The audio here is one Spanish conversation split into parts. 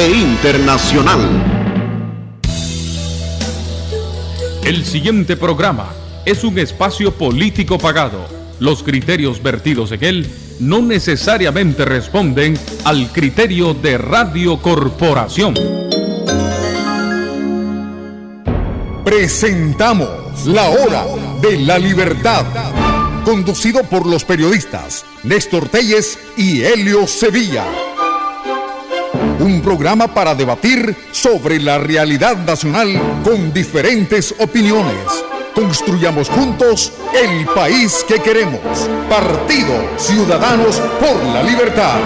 e internacional. El siguiente programa es un espacio político pagado. Los criterios vertidos en él no necesariamente responden al criterio de Radio Corporación. Presentamos La Hora de la Libertad, conducido por los periodistas Néstor Telles y Helio Sevilla. Un programa para debatir sobre la realidad nacional con diferentes opiniones. Construyamos juntos el país que queremos. Partido Ciudadanos por la Libertad.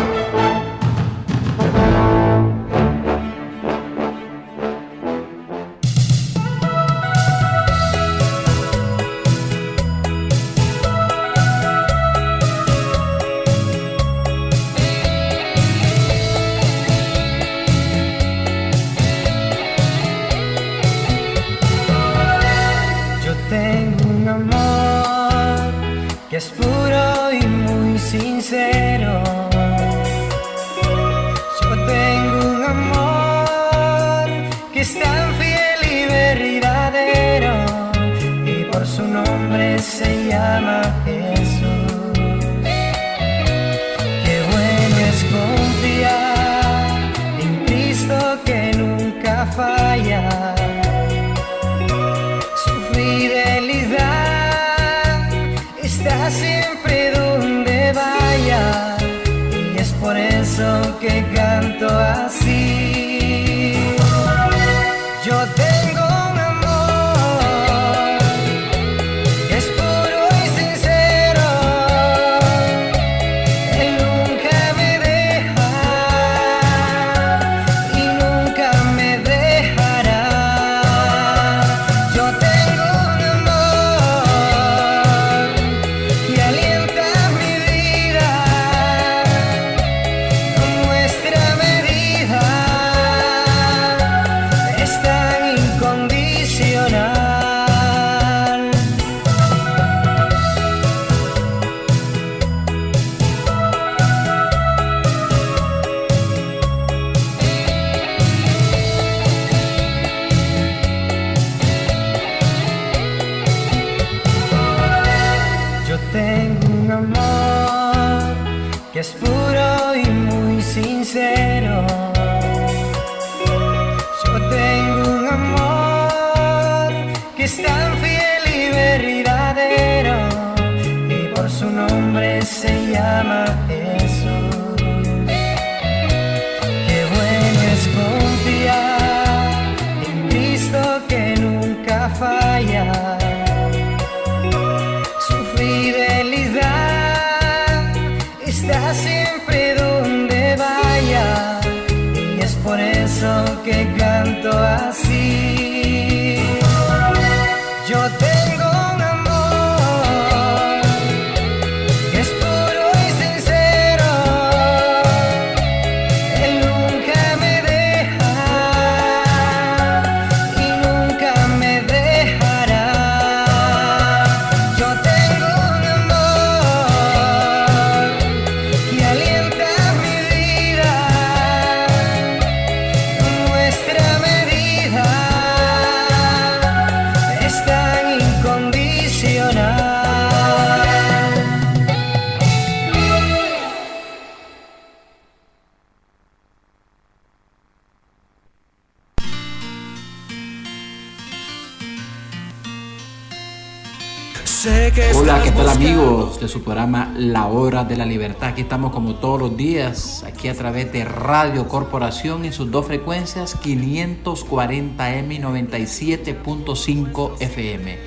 Amigos de su programa La Hora de la Libertad? Aquí estamos como todos los días, aquí a través de Radio Corporación en sus dos frecuencias 540M y 97.5 FM.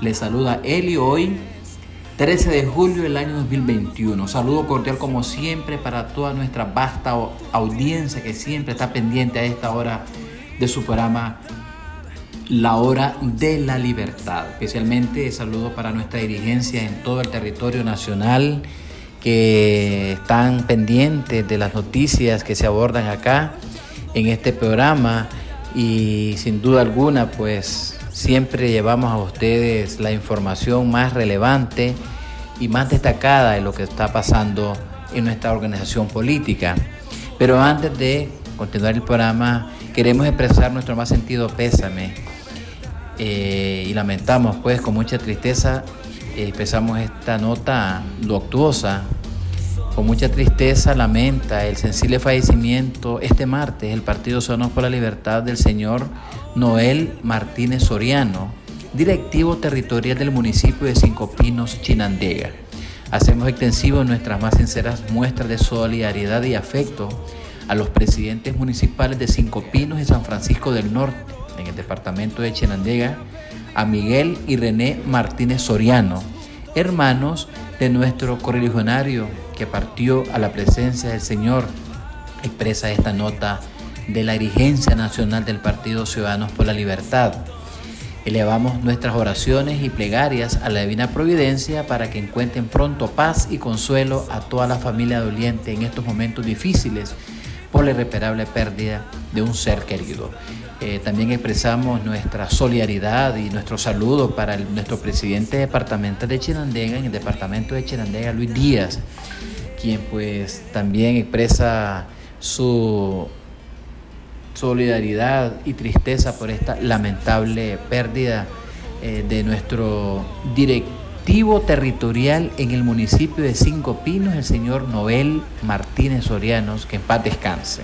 Les saluda Eli hoy, 13 de julio del año 2021. Saludo cordial como siempre para toda nuestra vasta audiencia que siempre está pendiente a esta hora de su programa la hora de la libertad. Especialmente saludo para nuestra dirigencia en todo el territorio nacional que están pendientes de las noticias que se abordan acá en este programa y sin duda alguna pues siempre llevamos a ustedes la información más relevante y más destacada de lo que está pasando en nuestra organización política. Pero antes de continuar el programa, queremos expresar nuestro más sentido pésame eh, y lamentamos pues con mucha tristeza eh, expresamos esta nota luctuosa. Con mucha tristeza lamenta el sensible fallecimiento este martes el Partido Ciudadanos por la Libertad del señor Noel Martínez Soriano, directivo territorial del municipio de Cinco Pinos, Chinandega. Hacemos extensivo nuestras más sinceras muestras de solidaridad y afecto a los presidentes municipales de Cinco Pinos y San Francisco del Norte, en el departamento de Chinandega, a Miguel y René Martínez Soriano, hermanos de nuestro correligionario que partió a la presencia del Señor. Expresa esta nota de la dirigencia nacional del Partido Ciudadanos por la Libertad. Elevamos nuestras oraciones y plegarias a la Divina Providencia para que encuentren pronto paz y consuelo a toda la familia doliente en estos momentos difíciles por la irreparable pérdida de un ser querido. Eh, también expresamos nuestra solidaridad y nuestro saludo para nuestro presidente departamental de Chinandega, en el departamento de Chinandega, Luis Díaz, quien pues también expresa su solidaridad y tristeza por esta lamentable pérdida eh, de nuestro directivo territorial en el municipio de Cinco Pinos, el señor Noel Martínez Sorianos, que en paz descanse.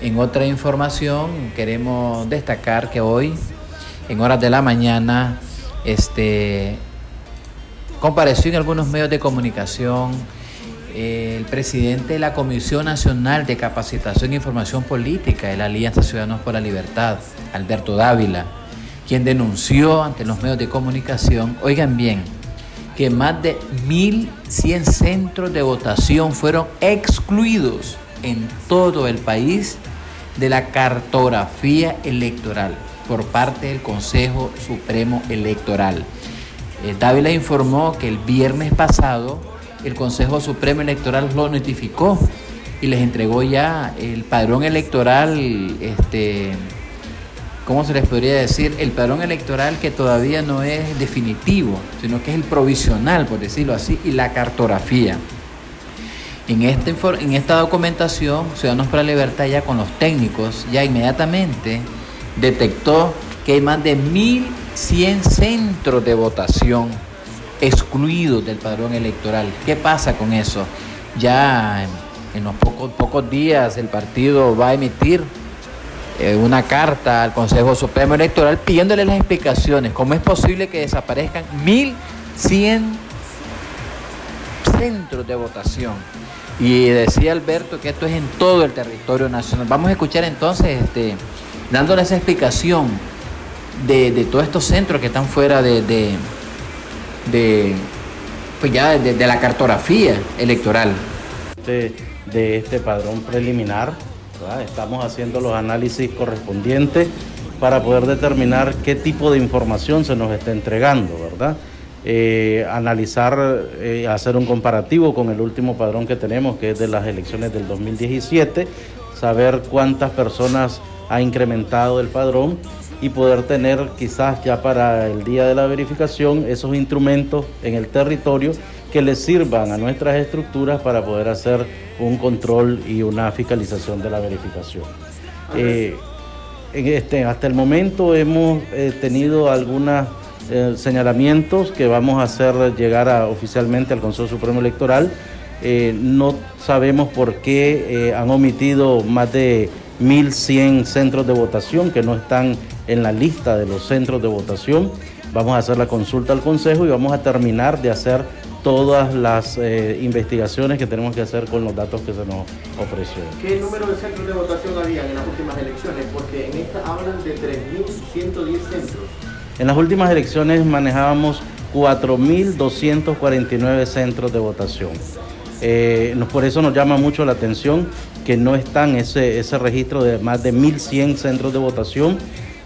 En otra información queremos destacar que hoy, en horas de la mañana, este, compareció en algunos medios de comunicación eh, el presidente de la Comisión Nacional de Capacitación e Información Política de la Alianza Ciudadanos por la Libertad, Alberto Dávila, quien denunció ante los medios de comunicación, oigan bien, que más de 1.100 centros de votación fueron excluidos en todo el país de la cartografía electoral por parte del Consejo Supremo Electoral. Eh, Dávila informó que el viernes pasado el Consejo Supremo Electoral lo notificó y les entregó ya el padrón electoral, este, ¿cómo se les podría decir? El padrón electoral que todavía no es definitivo, sino que es el provisional, por decirlo así, y la cartografía. En, este, en esta documentación, Ciudadanos para la Libertad ya con los técnicos, ya inmediatamente detectó que hay más de 1.100 centros de votación excluidos del padrón electoral. ¿Qué pasa con eso? Ya en, los pocos, pocos días el partido va a emitir eh, una carta al Consejo Supremo Electoral pidiéndole las explicaciones. ¿Cómo es posible que desaparezcan 1.100 centros de votación? Y decía Alberto que esto es en todo el territorio nacional. Vamos a escuchar entonces, este, dándole esa explicación de, todos estos centros que están fuera de, de, pues ya de, la cartografía electoral. De, de este padrón preliminar, estamos haciendo los análisis correspondientes para poder determinar qué tipo de información se nos está entregando, ¿verdad? Eh, analizar, eh, hacer un comparativo con el último padrón que tenemos, que es de las elecciones del 2017, saber cuántas personas ha incrementado el padrón y poder tener quizás ya para el día de la verificación esos instrumentos en el territorio que les sirvan a nuestras estructuras para poder hacer un control y una fiscalización de la verificación. Eh, en este, hasta el momento hemos tenido algunas eh, señalamientos que vamos a hacer llegar oficialmente al Consejo Supremo Electoral. Eh, no sabemos por qué eh, han omitido más de 1.100 centros de votación que no están en la lista de los centros de votación. Vamos a hacer la consulta al Consejo y vamos a terminar de hacer todas las investigaciones que tenemos que hacer con los datos que se nos ofreció. ¿Qué número de centros de votación había en las últimas elecciones? Porque en esta hablan de 3.110 centros. En las últimas elecciones manejábamos 4.249 centros de votación. Eh, por eso nos llama mucho la atención que no están ese, ese registro de más de 1.100 centros de votación.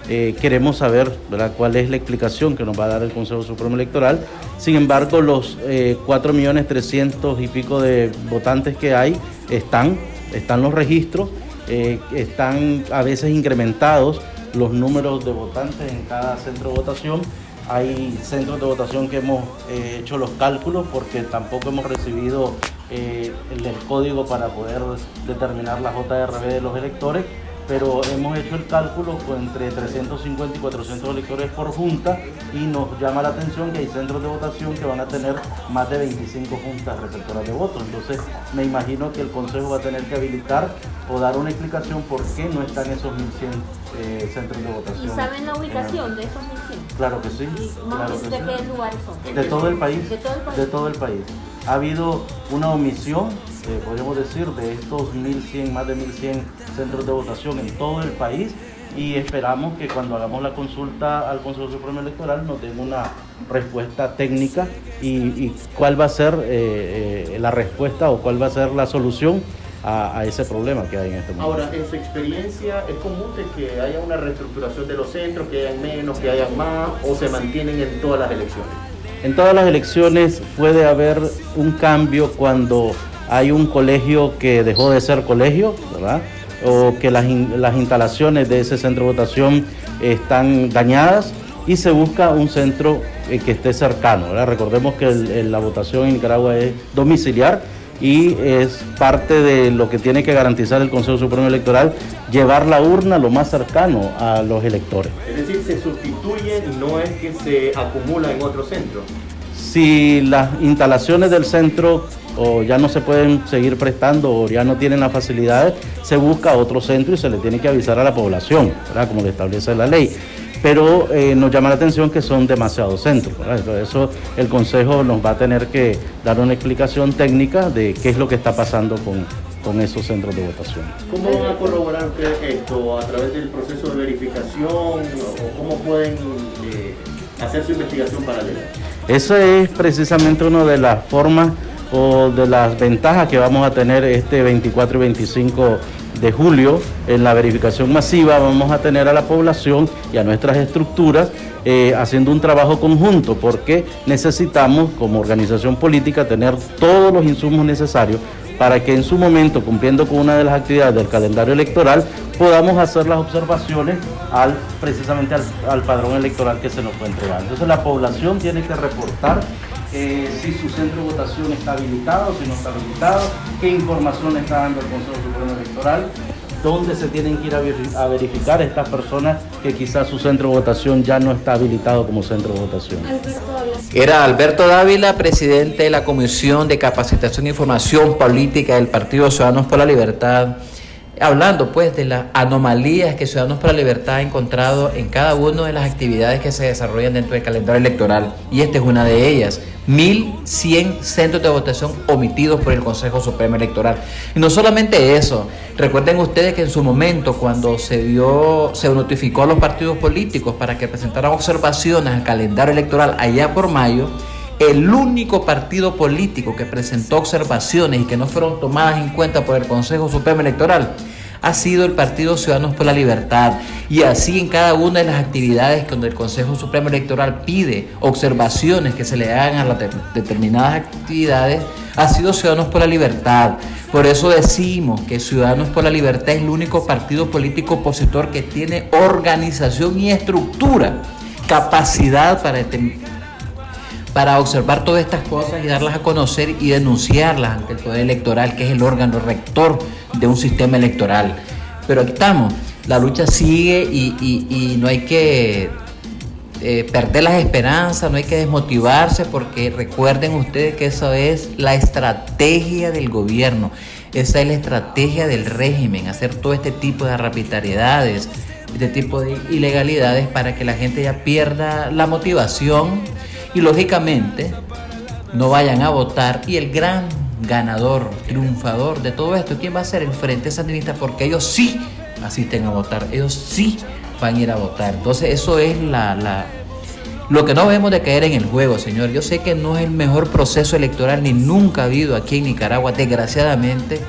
Eh, queremos saber cuál es la explicación que nos va a dar el Consejo Supremo Electoral. Sin embargo, los eh, 4.300.000 y pico de votantes que hay están, están los registros, eh, están a veces incrementados los números de votantes en cada centro de votación. Hay centros de votación que hemos eh, hecho los cálculos porque tampoco hemos recibido eh, el, el, código para poder determinar la JRB de los electores pero hemos hecho el cálculo entre 350 y 400 electores por junta y nos llama la atención que hay centros de votación que van a tener más de 25 juntas receptoras de votos. Entonces me imagino que el Consejo va a tener que habilitar o dar una explicación por qué no están esos 1.100 eh, centros de votación. ¿Y saben la ubicación de esos 1.100? Claro que sí. ¿De qué lugares son? De todo el país. De todo el país. De todo el país. Ha habido una omisión eh, podríamos decir, de estos 1.100, más de 1.100 centros de votación en todo el país y esperamos que cuando hagamos la consulta al Consejo Supremo Electoral nos den una respuesta técnica y, cuál va a ser eh, eh, la respuesta o cuál va a ser la solución a, ese problema que hay en este momento. Ahora, en su experiencia, ¿es común que haya una reestructuración de los centros, que hayan menos, que hayan más o se mantienen en todas las elecciones? En todas las elecciones puede haber un cambio cuando hay un colegio que dejó de ser colegio, ¿verdad? O que las, instalaciones de ese centro de votación están dañadas y se busca un centro eh, que esté cercano. ¿verdad? Recordemos que la votación en Nicaragua es domiciliar y es parte de lo que tiene que garantizar el Consejo Supremo Electoral, llevar la urna lo más cercano a los electores. Es decir, se sustituye, no es que se acumula en otro centro. Si las instalaciones del centro o ya no se pueden seguir prestando o ya no tienen las facilidades, se busca otro centro y se le tiene que avisar a la población, ¿verdad? como le establece la ley. Pero eh, nos llama la atención que son demasiados centros. Por eso el Consejo nos va a tener que dar una explicación técnica de qué es lo que está pasando con, con esos centros de votación. ¿Cómo van a corroborar esto? ¿A través del proceso de verificación? ¿O cómo pueden eh, hacer su investigación paralela? Esa es precisamente una de las formas o de las ventajas que vamos a tener este 24 y 25 de julio en la verificación masiva vamos a tener a la población y a nuestras estructuras eh, haciendo un trabajo conjunto porque necesitamos como organización política tener todos los insumos necesarios para que en su momento, cumpliendo con una de las actividades del calendario electoral, podamos hacer las observaciones al, precisamente al, al padrón electoral que se nos fue entregado. Entonces la población tiene que reportar eh, si su centro de votación está habilitado, si no está habilitado, qué información está dando el Consejo Supremo Electoral, dónde se tienen que ir a, verificar estas personas que quizás su centro de votación ya no está habilitado como centro de votación. Era Alberto Dávila, presidente de la Comisión de Capacitación e Información Política del Partido Ciudadanos por la Libertad hablando pues de las anomalías que Ciudadanos para la Libertad ha encontrado en cada una de las actividades que se desarrollan dentro del calendario electoral y esta es una de ellas. 1.100 centros de votación omitidos por el Consejo Supremo Electoral. No solamente eso, recuerden ustedes que en su momento cuando se dio, se notificó a los partidos políticos para que presentaran observaciones al calendario electoral allá por mayo, el único partido político que presentó observaciones y que no fueron tomadas en cuenta por el Consejo Supremo Electoral ha sido el Partido Ciudadanos por la Libertad. Y así en cada una de las actividades donde el Consejo Supremo Electoral pide observaciones que se le hagan a las determinadas actividades, ha sido Ciudadanos por la Libertad. Por eso decimos que Ciudadanos por la Libertad es el único partido político opositor que tiene organización y estructura, capacidad para para observar todas estas cosas y darlas a conocer y denunciarlas ante el Poder Electoral, que es el órgano rector de un sistema electoral. Pero aquí estamos, la lucha sigue y, no hay que eh, perder las esperanzas, no hay que desmotivarse, porque recuerden ustedes que eso es la estrategia del gobierno, esa es la estrategia del régimen, hacer todo este tipo de arbitrariedades, este tipo de ilegalidades para que la gente ya pierda la motivación y lógicamente no vayan a votar y el gran ganador, triunfador de todo esto, ¿quién va a ser? El Frente Sandinista, porque ellos sí asisten a votar, ellos sí van a ir a votar. Entonces eso es la, la, lo que no debemos de caer en el juego, señor. Yo sé que no es el mejor proceso electoral ni nunca ha habido aquí en Nicaragua, desgraciadamente,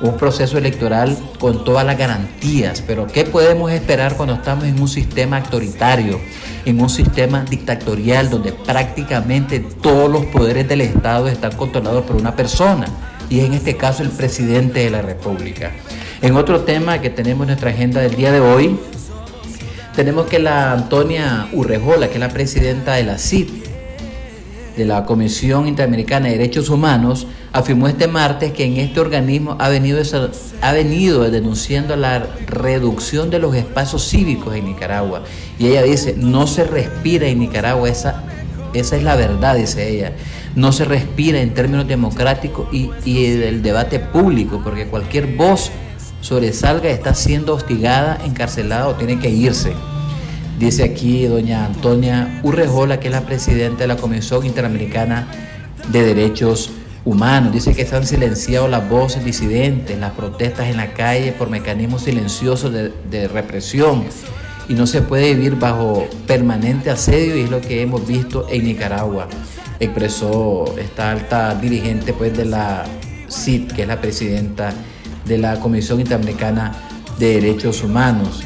un proceso electoral con todas las garantías. Pero ¿qué podemos esperar cuando estamos en un sistema autoritario? en un sistema dictatorial donde prácticamente todos los poderes del Estado están controlados por una persona, y en este caso el presidente de la República. En otro tema que tenemos en nuestra agenda del día de hoy, tenemos que la Antonia Urrejola, que es la presidenta de la CID, de la Comisión Interamericana de Derechos Humanos, afirmó este martes que en este organismo ha venido, ha venido denunciando la reducción de los espacios cívicos en Nicaragua. Y ella dice, no se respira en Nicaragua, esa, esa es la verdad, dice ella. No se respira en términos democráticos y, y del debate público, porque cualquier voz sobresalga está siendo hostigada, encarcelada o tiene que irse. Dice aquí doña Antonia Urrejola, que es la presidenta de la Comisión Interamericana de Derechos Humanos. Dice que están silenciados las voces disidentes, las protestas en la calle por mecanismos silenciosos de, de represión y no se puede vivir bajo permanente asedio y es lo que hemos visto en Nicaragua. Expresó esta alta dirigente pues, de la CID, que es la presidenta de la Comisión Interamericana de Derechos Humanos.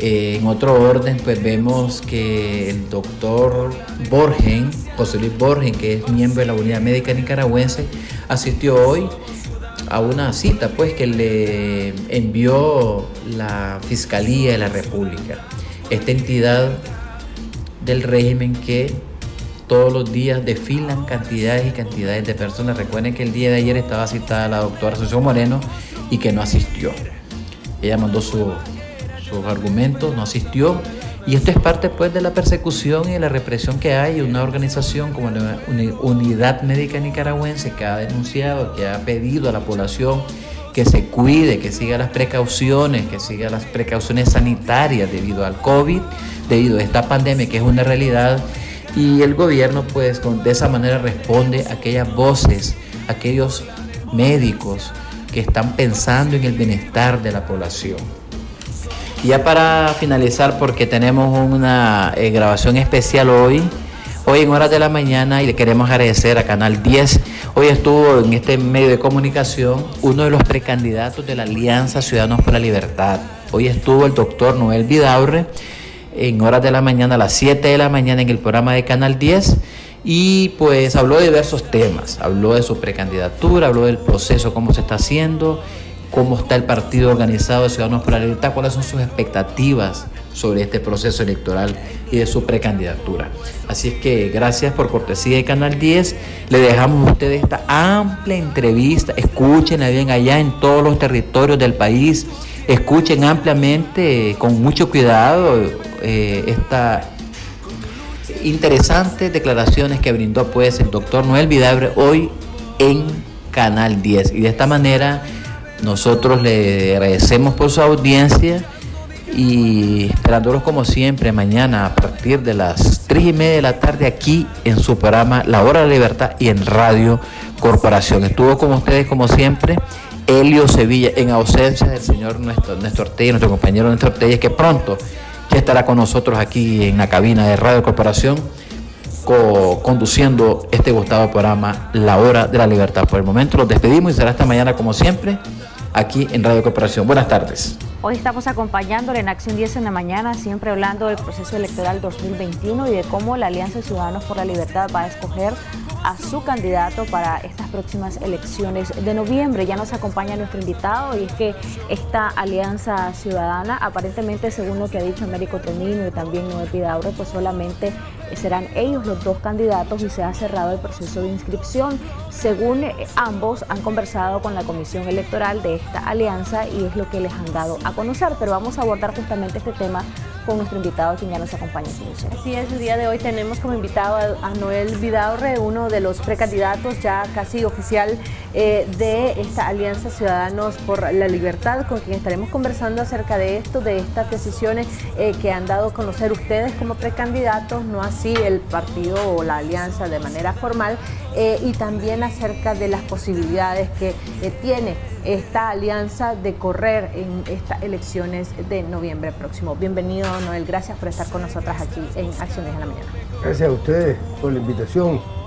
Eh, en otro orden, pues vemos que el doctor Borgen, José Luis Borgen, que es miembro de la Unidad Médica Nicaragüense, asistió hoy a una cita pues que le envió la Fiscalía de la República, esta entidad del régimen que todos los días desfilan cantidades y cantidades de personas. Recuerden que el día de ayer estaba citada la doctora Asunción Moreno y que no asistió. Ella mandó su sus argumentos, no asistió. Y esto es parte pues de la persecución y de la represión que hay. Una organización como la Unidad Médica Nicaragüense que ha denunciado, que ha pedido a la población que se cuide, que siga las precauciones, que siga las precauciones sanitarias debido al COVID, debido a esta pandemia que es una realidad. Y el gobierno pues de esa manera responde a aquellas voces, aquellos médicos que están pensando en el bienestar de la población. Ya para finalizar, porque tenemos una eh, grabación especial hoy, hoy en horas de la mañana, y le queremos agradecer a Canal 10. Hoy estuvo en este medio de comunicación uno de los precandidatos de la Alianza Ciudadanos por la Libertad. Hoy estuvo el doctor Noel Vidaurre en horas de la mañana, a las 7 de la mañana, en el programa de Canal 10 y pues habló de diversos temas, habló de su precandidatura, habló del proceso, cómo se está haciendo cómo está el partido organizado de Ciudadanos por la Libertad, cuáles son sus expectativas sobre este proceso electoral y de su precandidatura. Así es que gracias por cortesía de Canal 10. Le dejamos a ustedes esta amplia entrevista. Escúchenla bien allá en todos los territorios del país. Escuchen ampliamente, con mucho cuidado, eh, estas interesantes declaraciones que brindó pues el doctor Noel Vidabre hoy en Canal 10. Y de esta manera nosotros le agradecemos por su audiencia y esperándolos como siempre mañana a partir de las 3 y media de la tarde aquí en su programa La Hora de la Libertad y en Radio Corporación. Estuvo con ustedes como siempre Helio Sevilla en ausencia del señor Néstor, Néstor Ortega, nuestro compañero Néstor Ortega, que pronto ya estará con nosotros aquí en la cabina de Radio Corporación conduciendo este gustado programa La Hora de la Libertad. Por el momento los despedimos y será esta mañana como siempre aquí en Radio Cooperación. Buenas tardes. Hoy estamos acompañándole en Acción 10 en la mañana, siempre hablando del proceso electoral 2021 y de cómo la Alianza de Ciudadanos por la Libertad va a escoger a su candidato para estas próximas elecciones de noviembre. Ya nos acompaña nuestro invitado y es que esta alianza ciudadana, aparentemente según lo que ha dicho Américo Tonino y también Noé Pidauro, pues solamente serán ellos los dos candidatos y se ha cerrado el proceso de inscripción. Según eh, ambos han conversado con la comisión electoral de esta alianza y es lo que les han dado a conocer, pero vamos a abordar justamente este tema con nuestro invitado quien ya nos acompaña. Así es, el día de hoy tenemos como invitado a, Noel Vidaurre, uno de los precandidatos ya casi oficial eh, de esta Alianza Ciudadanos por la Libertad, con quien estaremos conversando acerca de esto, de estas decisiones eh, que han dado a conocer ustedes como precandidatos, no así el partido o la alianza de manera formal, eh, y también acerca de las posibilidades que tiene esta alianza de correr en estas elecciones de noviembre próximo. Bienvenido, Noel. Gracias por estar con nosotras aquí en Acciones de la Mañana. Gracias a ustedes por la invitación.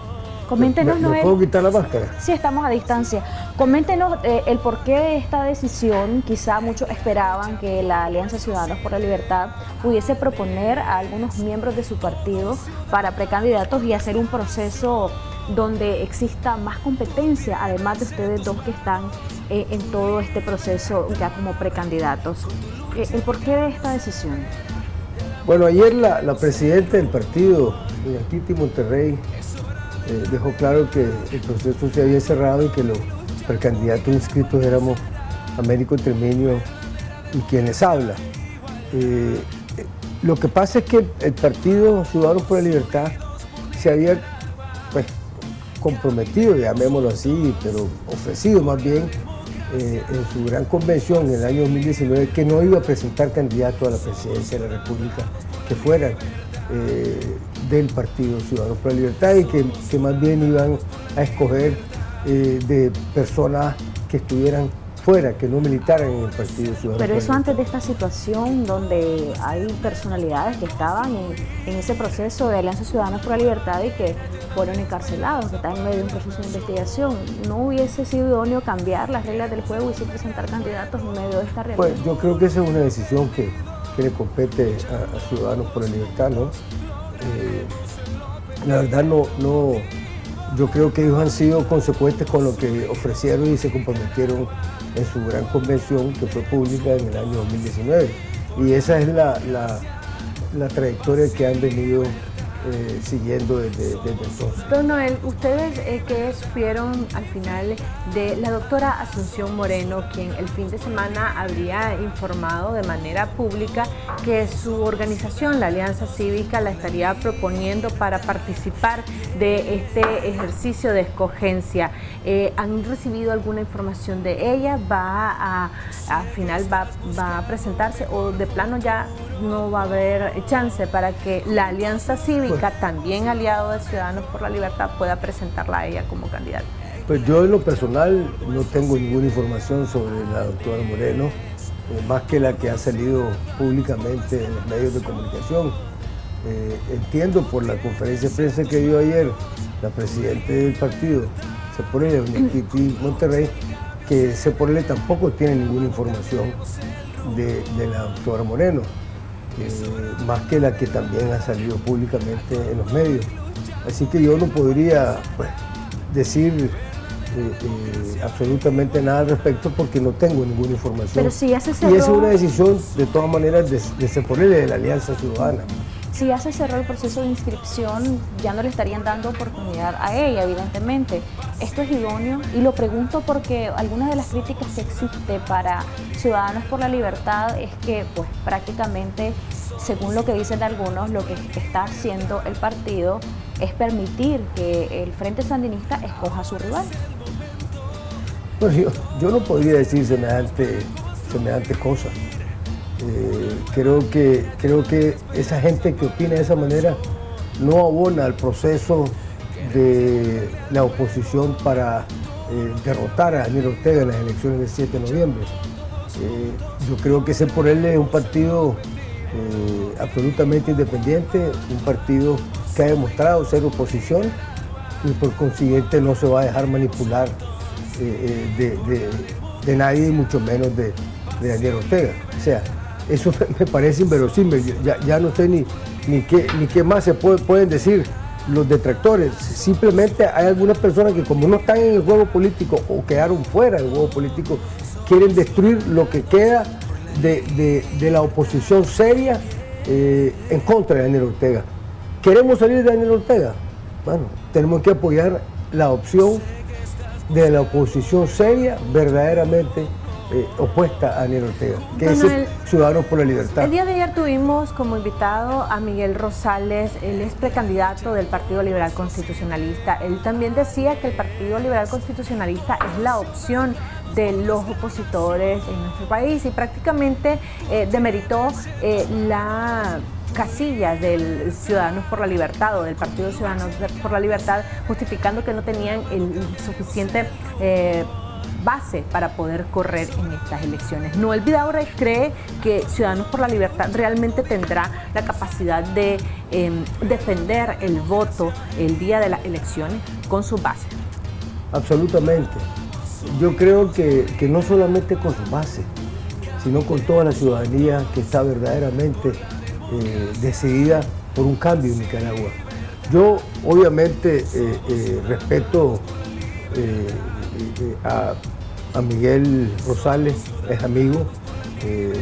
Coméntenos, ¿Me, Noel. ¿Puedo quitar la máscara? Sí, estamos a distancia. Coméntenos eh, el porqué de esta decisión. Quizá muchos esperaban que la Alianza Ciudadanos por la Libertad pudiese proponer a algunos miembros de su partido para precandidatos y hacer un proceso donde exista más competencia, además de ustedes dos que están eh, en todo este proceso ya como precandidatos. Eh, ¿El porqué de esta decisión? Bueno, ayer la, presidenta del partido, Titi Monterrey, eh, dejó claro que el proceso se había cerrado y que los precandidatos inscritos éramos Américo Tremeño y quienes habla. Eh, lo que pasa es que el Partido Ciudadanos por la Libertad se había pues, comprometido, llamémoslo así, pero ofrecido más bien eh, en su gran convención en el año 2019 que no iba a presentar candidatos a la presidencia de la República que fueran del Partido Ciudadano por la Libertad y que, más bien iban a escoger eh, de personas que estuvieran fuera, que no militaran en el Partido Ciudadano. Pero eso antes de esta situación donde hay personalidades que estaban en, ese proceso de Alianza Ciudadanos por la Libertad y que fueron encarcelados, que están en medio de un proceso de investigación, ¿no hubiese sido idóneo cambiar las reglas del juego y sí presentar candidatos en medio de esta realidad? Pues yo creo que esa es una decisión que, que le compete a, Ciudadanos por la Libertad, ¿no? Eh, la verdad no, no, yo creo que ellos han sido consecuentes con lo que ofrecieron y se comprometieron en su gran convención que fue pública en el año 2019. Y esa es la, la trayectoria que han venido eh, siguiendo desde, entonces. Don Noel, ustedes eh, qué supieron al final de la doctora Asunción Moreno, quien el fin de semana habría informado de manera pública que su organización, la Alianza Cívica, la estaría proponiendo para participar de este ejercicio de escogencia. Eh, ¿Han recibido alguna información de ella? ¿Va a, al final va, va a presentarse o de plano ya no va a haber chance para que la Alianza Cívica, pues- también aliado de Ciudadanos por la Libertad, pueda presentarla a ella como candidata? Pues yo en lo personal no tengo ninguna información sobre la doctora Moreno, eh, más que la que ha salido públicamente en los medios de comunicación. Eh, entiendo por la conferencia de prensa que dio ayer la presidenta del partido, Seporele, doña Kitty Monterrey, que Seporele tampoco tiene ninguna información de la doctora Moreno. Eh, más que la que también ha salido públicamente en los medios. Así que yo no podría pues, decir eh, eh, absolutamente nada al respecto porque no tengo ninguna información. Pero si ya se Y es una decisión de todas maneras de, de de la Alianza Ciudadana si ya se cerró el proceso de inscripción, ya no le estarían dando oportunidad a ella, evidentemente. Esto es idóneo y lo pregunto porque algunas de las críticas que existe para Ciudadanos por la Libertad es que pues prácticamente, según lo que dicen algunos, lo que está haciendo el partido es permitir que el Frente Sandinista escoja a su rival. Pues yo, yo no podría decir semejante, semejante cosa. Eh, creo, que, creo que esa gente que opina de esa manera no abona al proceso de la oposición para eh, derrotar a Daniel Ortega en las elecciones del 7 de noviembre. Eh, yo creo que ese por él es un partido absolutamente independiente, un partido que ha demostrado ser oposición y por consiguiente no se va a dejar manipular de, nadie y mucho menos de, de Daniel Ortega. O sea, eso me parece inverosímil. Ya, no sé ni, ni, qué, ni qué más se pueden decir los detractores. Simplemente hay algunas personas que como no están en el juego político o quedaron fuera del juego político, quieren destruir lo que queda de, la oposición seria eh, en contra de Daniel Ortega. ¿Queremos salir de Daniel Ortega? Bueno, tenemos que apoyar la opción de la oposición seria verdaderamente eh, opuesta a Daniel Ortega, que es Ciudadanos por la Libertad. El día de ayer tuvimos como invitado a Miguel Rosales, él es precandidato del Partido Liberal Constitucionalista. Él también decía que el Partido Liberal Constitucionalista es la opción de los opositores en nuestro país y prácticamente eh, demeritó eh, la casilla del Ciudadanos por la Libertad o del Partido Ciudadanos por la Libertad, justificando que no tenían el suficiente base para poder correr en estas elecciones. Noel Vidaurre cree que Ciudadanos por la Libertad realmente tendrá la capacidad de em, defender el voto el día de las elecciones con su base. Absolutamente. Yo creo que, no solamente con su base, sino con toda la ciudadanía que está verdaderamente eh, decidida por un cambio en Nicaragua. Yo obviamente eh, eh, respeto a Miguel Rosales, es amigo, eh,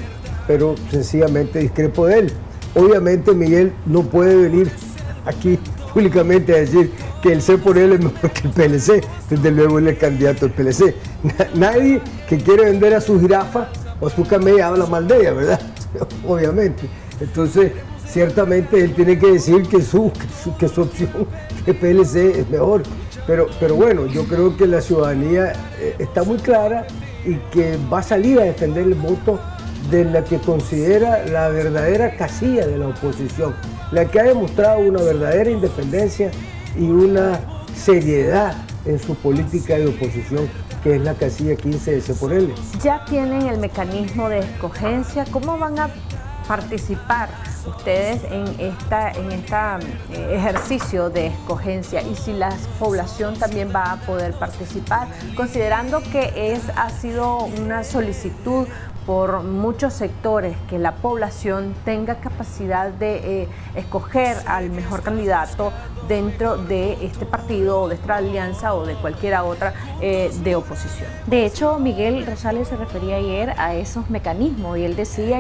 pero sencillamente discrepo de él. Obviamente Miguel no puede venir aquí públicamente a decir que el C por él es mejor que el PLC. Desde luego él es candidato del PLC. Nadie que quiere vender a su jirafa o a su camella habla mal de ella, ¿verdad? Obviamente. Entonces, ciertamente él tiene que decir que su, que su, opción de PLC es mejor. Pero, pero bueno, yo creo que la ciudadanía eh, está muy clara y que va a salir a defender el voto de la que considera la verdadera casilla de la oposición, la que ha demostrado una verdadera independencia y una seriedad en su política de oposición, que es la casilla 15 de por él. Ya tienen el mecanismo de escogencia, ¿cómo van a participar ustedes en esta en este ejercicio de escogencia y si la población también va a poder participar considerando que es ha sido una solicitud por muchos sectores que la población tenga capacidad de eh, escoger al mejor candidato dentro de este partido o de esta alianza o de cualquiera otra eh, de oposición. De hecho, Miguel Rosales se refería ayer a esos mecanismos y él decía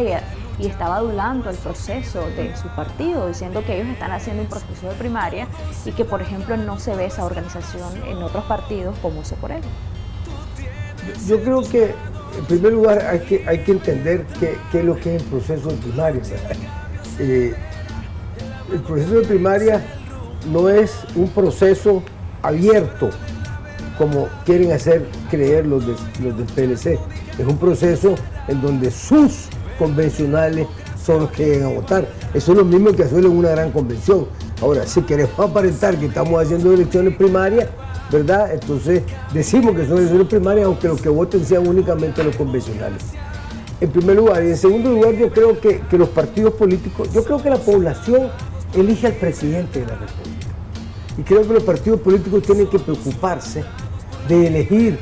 y, estaba adulando el proceso de su partido, diciendo que ellos están haciendo un proceso de primaria y que, por ejemplo, no se ve esa organización en otros partidos como se por él. Yo creo que en primer lugar hay que, hay que entender qué, es lo que es el proceso de primaria. Eh, el proceso de primaria no es un proceso abierto como quieren hacer creer los, los del PLC. Es un proceso en donde sus convencionales son los que llegan a votar. Eso es lo mismo que hacer en una gran convención. Ahora, si queremos aparentar que estamos haciendo elecciones primarias, ¿verdad? Entonces decimos que son elecciones primarias, aunque los que voten sean únicamente los convencionales. En primer lugar. Y en segundo lugar, yo creo que, los partidos políticos, yo creo que la población elige al presidente de la República. Y creo que los partidos políticos tienen que preocuparse de elegir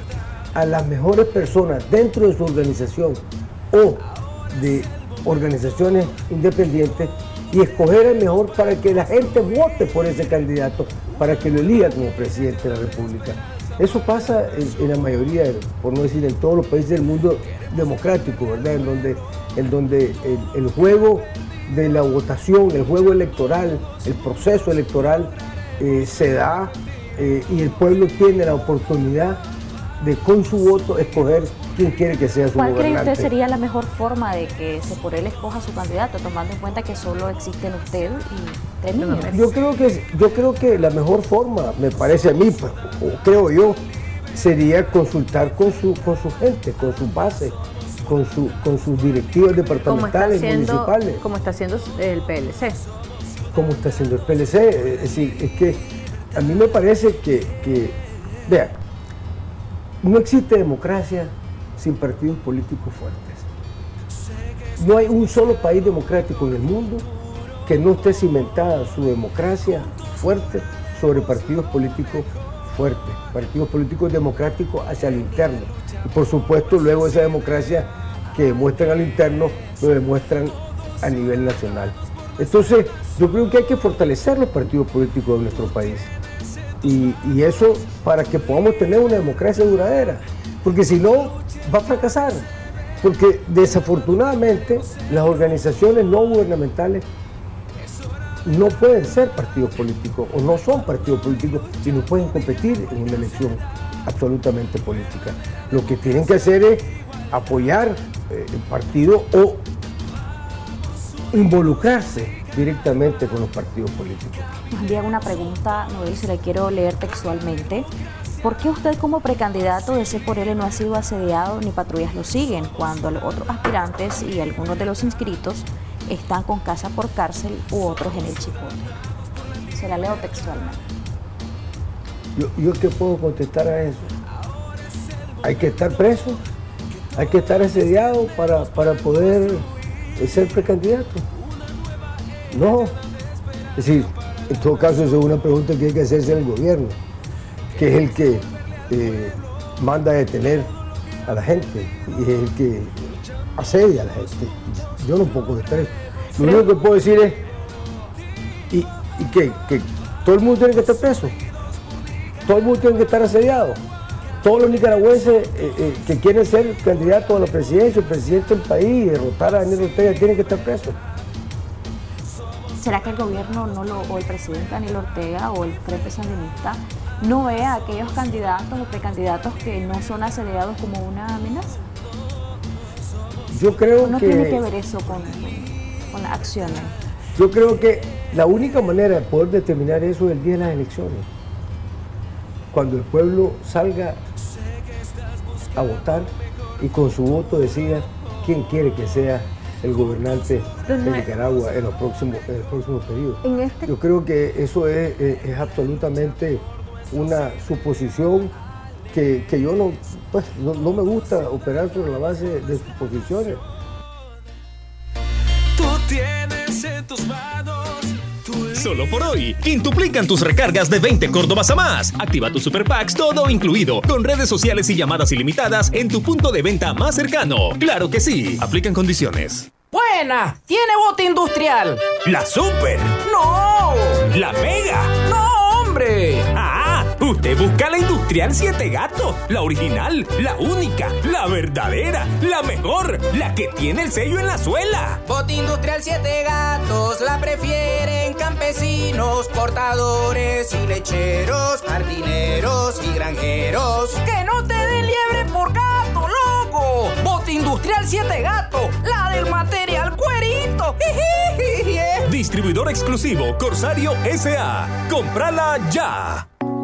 a las mejores personas dentro de su organización o de organizaciones independientes y escoger el mejor para que la gente vote por ese candidato, para que lo elija como presidente de la República. Eso pasa en, la mayoría, por no decir en todos los países del mundo democrático, ¿verdad? En donde, en donde el, juego de la votación, el juego electoral, el proceso electoral eh, se da eh, y el pueblo tiene la oportunidad de con su voto escoger quién quiere que sea su ¿Cuál cree usted sería la mejor forma de que se por él escoja su candidato, tomando en cuenta que solo existen usted y tres niños? Yo creo que, yo creo que la mejor forma, me parece a mí, pues, o creo yo, sería consultar con su, con su gente, con su base, con, su, con sus directivos departamentales, municipales. Como está haciendo el PLC. Como está haciendo el PLC. Es decir, es que a mí me parece que, que vea, no existe democracia sin partidos políticos fuertes. No hay un solo país democrático en el mundo que no esté cimentada su democracia fuerte sobre partidos políticos fuertes, partidos políticos democráticos hacia lo interno. Y por supuesto luego esa democracia que demuestran al interno lo demuestran a nivel nacional. Entonces yo creo que hay que fortalecer los partidos políticos de nuestro país. Y, eso para que podamos tener una democracia duradera. Porque si no, va a fracasar. Porque desafortunadamente las organizaciones no gubernamentales no pueden ser partidos políticos o no son partidos políticos y no pueden competir en una elección absolutamente política. Lo que tienen que hacer es apoyar eh, el partido o involucrarse directamente con los partidos políticos. Envían una pregunta, Noel, se la quiero leer textualmente. ¿Por qué usted como precandidato de C por L no ha sido asediado ni patrullas lo siguen cuando los otros aspirantes y algunos de los inscritos están con casa por cárcel u otros en el chipote? Se la leo textualmente. ¿Yo, yo qué puedo contestar a eso? Hay que estar preso, hay que estar asediado para, para poder ser precandidato. No. Es decir, en todo caso, es una pregunta que hay que hacerse al gobierno que es el que eh, manda a detener a la gente y es el que asedia a la gente. Yo no puedo contestar eso. Lo único que puedo decir es, ¿y, que, todo el mundo tiene que estar preso? ¿Todo el mundo tiene que estar asediado? Todos los nicaragüenses eh, eh, que quieren ser candidatos a la presidencia, el presidente del país, y derrotar a Daniel Ortega, tienen que estar presos. ¿Será que el gobierno no lo, o el presidente Daniel Ortega o el Frente Sandinista no ve a aquellos candidatos o precandidatos que no son acelerados como una amenaza? Yo creo no que... tiene que ver eso con, con las acciones? Yo creo que la única manera de poder determinar eso es el día de las elecciones. Cuando el pueblo salga a votar y con su voto decida quién quiere que sea el gobernante de Nicaragua en, los próximos, en el próximo periodo. Este Yo creo que eso es, es- es absolutamente una suposición que, que yo no, pues, no, no me gusta operar sobre la base de suposiciones. Tú tienes en tus manos. Solo por hoy, quintuplican tus recargas de 20 Córdobas a más. Activa tu Super Packs todo incluido, con redes sociales y llamadas ilimitadas en tu punto de venta más cercano. Claro que sí, aplican condiciones. Buena, tiene bote industrial. La Super. No, la Mega. No, hombre. Ah, usted busca la Industrial 7 Gatos, la original, la única, la verdadera, la mejor, la que tiene el sello en la suela. Bote industrial siete gatos, la prefieren campesinos, portadores y lecheros, jardineros y granjeros. Que no te den liebre por gato, industrial siete gatos, la del material cuerito. Distribuidor exclusivo Corsario SA. Comprala ya.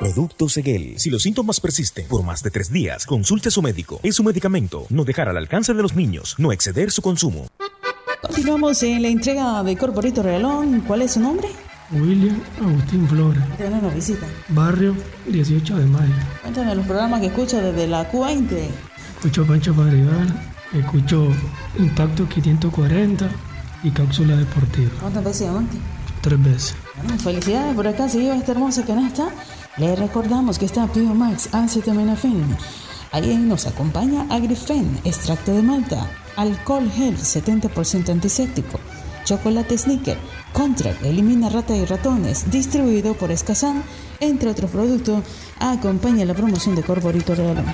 Producto Seguel. Si los síntomas persisten por más de tres días, consulte a su médico. Es su medicamento. No dejar al alcance de los niños. No exceder su consumo. Continuamos en la entrega de Corporito Regalón. ¿Cuál es su nombre? William Agustín Flores, Tiene una visita. barrio 18 de mayo. Cuéntame los programas que escucha desde la Q20. Escucho Pancho Madrigal, escucho Impacto 540 y Cápsula Deportiva. ¿Cuántas veces llamaste? Tres veces. Bueno, felicidades, por acá se lleva esta hermosa canasta. Le recordamos que está Pio Max Acetaminofén. Ahí nos acompaña Agrifen, extracto de malta, alcohol gel 70% antiséptico, chocolate sneaker, Contract, elimina rata y ratones, distribuido por Escazán, entre otros productos. Acompaña la promoción de Corporito Regalón.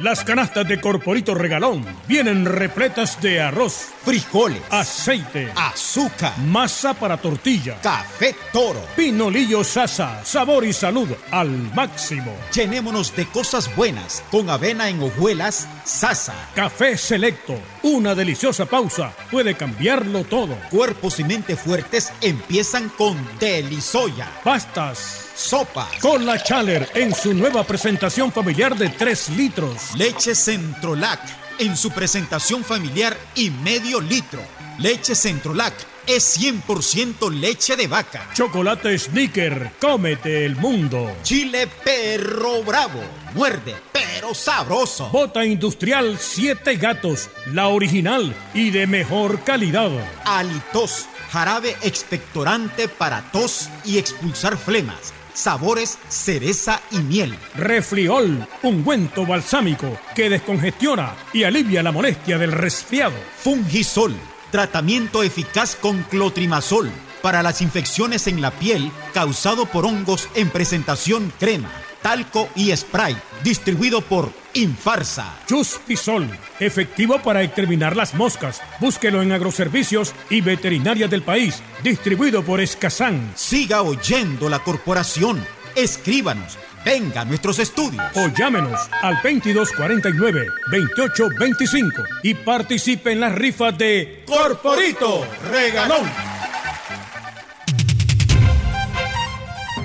Las canastas de Corporito Regalón vienen repletas de arroz, frijoles, aceite, azúcar, masa para tortilla, café toro, pinolillo sasa, sabor y salud al máximo. Llenémonos de cosas buenas con avena en hojuelas sasa. Café selecto, una deliciosa pausa puede cambiarlo todo. Cuerpos y mente fuertes empiezan con Delisoya. Pastas. Sopas. Cola Chaler en su nueva presentación familiar de 3 litros. Leche Centrolac en su presentación familiar y medio litro. Leche Centrolac es 100% leche de vaca. Chocolate Sneaker, cómete el mundo. Chile Perro Bravo, muerde pero sabroso. Bota industrial 7 gatos, la original y de mejor calidad. Alitos, jarabe expectorante para tos y expulsar flemas. Sabores cereza y miel. Refriol, ungüento balsámico que descongestiona y alivia la molestia del resfriado. Fungisol, tratamiento eficaz con clotrimazol para las infecciones en la piel causado por hongos en presentación crema, talco y spray, distribuido por Infarsa. Chuspisol, efectivo para exterminar las moscas. Búsquelo en agroservicios y veterinarias del país, distribuido por Escazán. Siga oyendo la corporación. Escríbanos. Venga a nuestros estudios. O llámenos al 2249-2825 y participe en las rifas de Corporito Regalón.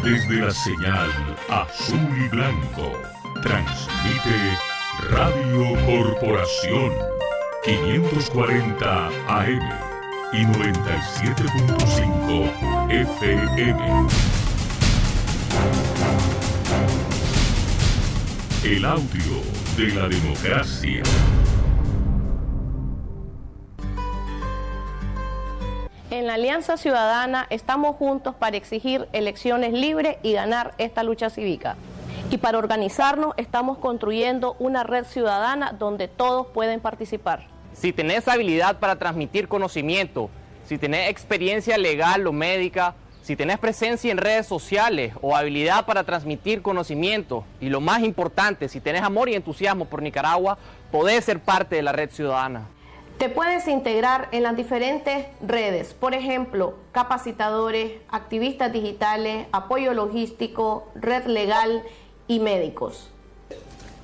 Desde la señal azul y blanco, transmite Radio Corporación 540 AM y 97.5 FM. El audio de la democracia. En la Alianza Ciudadana estamos juntos para exigir elecciones libres y ganar esta lucha cívica. Y para organizarnos estamos construyendo una red ciudadana donde todos pueden participar. Si tenés habilidad para transmitir conocimiento, si tenés experiencia legal o médica, si tenés presencia en redes sociales o habilidad para transmitir conocimiento y lo más importante, si tenés amor y entusiasmo por Nicaragua, podés ser parte de la red ciudadana. Te puedes integrar en las diferentes redes, por ejemplo, capacitadores, activistas digitales, apoyo logístico, red legal y médicos.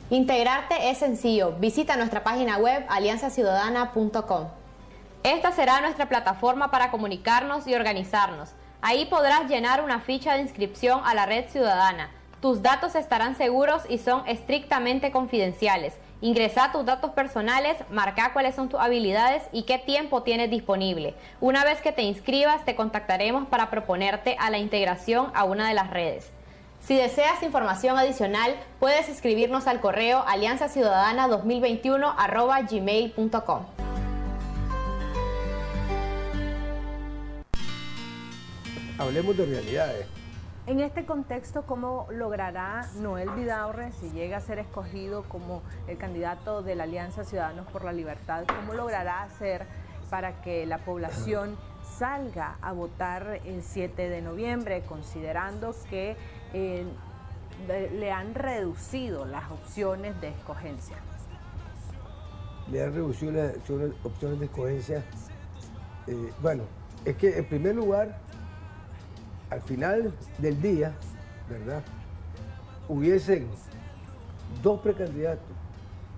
Integrarte es sencillo. Visita nuestra página web alianzaciudadana.com. Esta será nuestra plataforma para comunicarnos y organizarnos. Ahí podrás llenar una ficha de inscripción a la red ciudadana. Tus datos estarán seguros y son estrictamente confidenciales. Ingresa tus datos personales, marca cuáles son tus habilidades y qué tiempo tienes disponible. Una vez que te inscribas, te contactaremos para proponerte a la integración a una de las redes. Si deseas información adicional, puedes escribirnos al correo alianzaciudadana2021 Hablemos de realidades. En este contexto, ¿cómo logrará Noel Vidaurre, si llega a ser escogido como el candidato de la Alianza Ciudadanos por la Libertad, cómo logrará hacer para que la población salga a votar el 7 de noviembre, considerando que eh, le han reducido las opciones de escogencia? Le han reducido las opciones de escogencia. Eh, bueno, es que en primer lugar, al final del día, ¿verdad? Hubiesen dos precandidatos,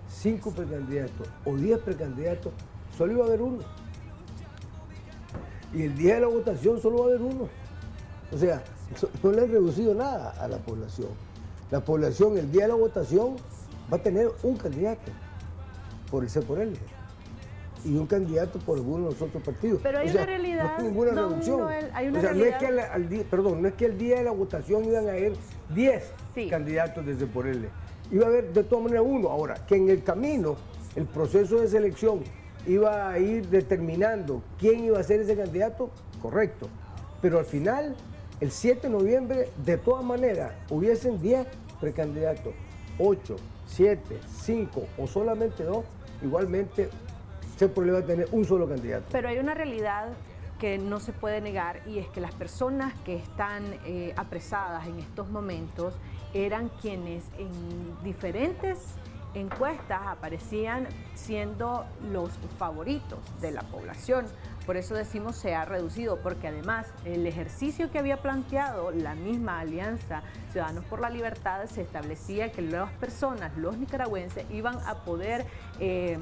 cinco precandidatos o diez precandidatos, solo iba a haber uno. Y el día de la votación solo va a haber uno. O sea, no le han reducido nada a la población. La población el día de la votación va a tener un candidato por el C por él y un candidato por alguno de los otros partidos. Pero hay una realidad. No hay ninguna reducción. hay una o sea, realidad. no es, que al, día, perdón, no es que el día de la votación iban a haber 10 candidatos desde por él. Iba a haber de todas maneras uno. Ahora, que en el camino, el proceso de selección iba a ir determinando quién iba a ser ese candidato, correcto. Pero al final, el 7 de noviembre, de todas maneras, hubiesen 10 precandidatos, 8, 7, 5 o solamente 2, igualmente se problema tener un solo candidato. Pero hay una realidad que no se puede negar y es que las personas que están eh, apresadas en estos momentos eran quienes en diferentes encuestas aparecían siendo los favoritos de la población. Por eso decimos se ha reducido, porque además el ejercicio que había planteado la misma Alianza Ciudadanos por la Libertad se establecía que las personas, los nicaragüenses, iban a poder... Eh,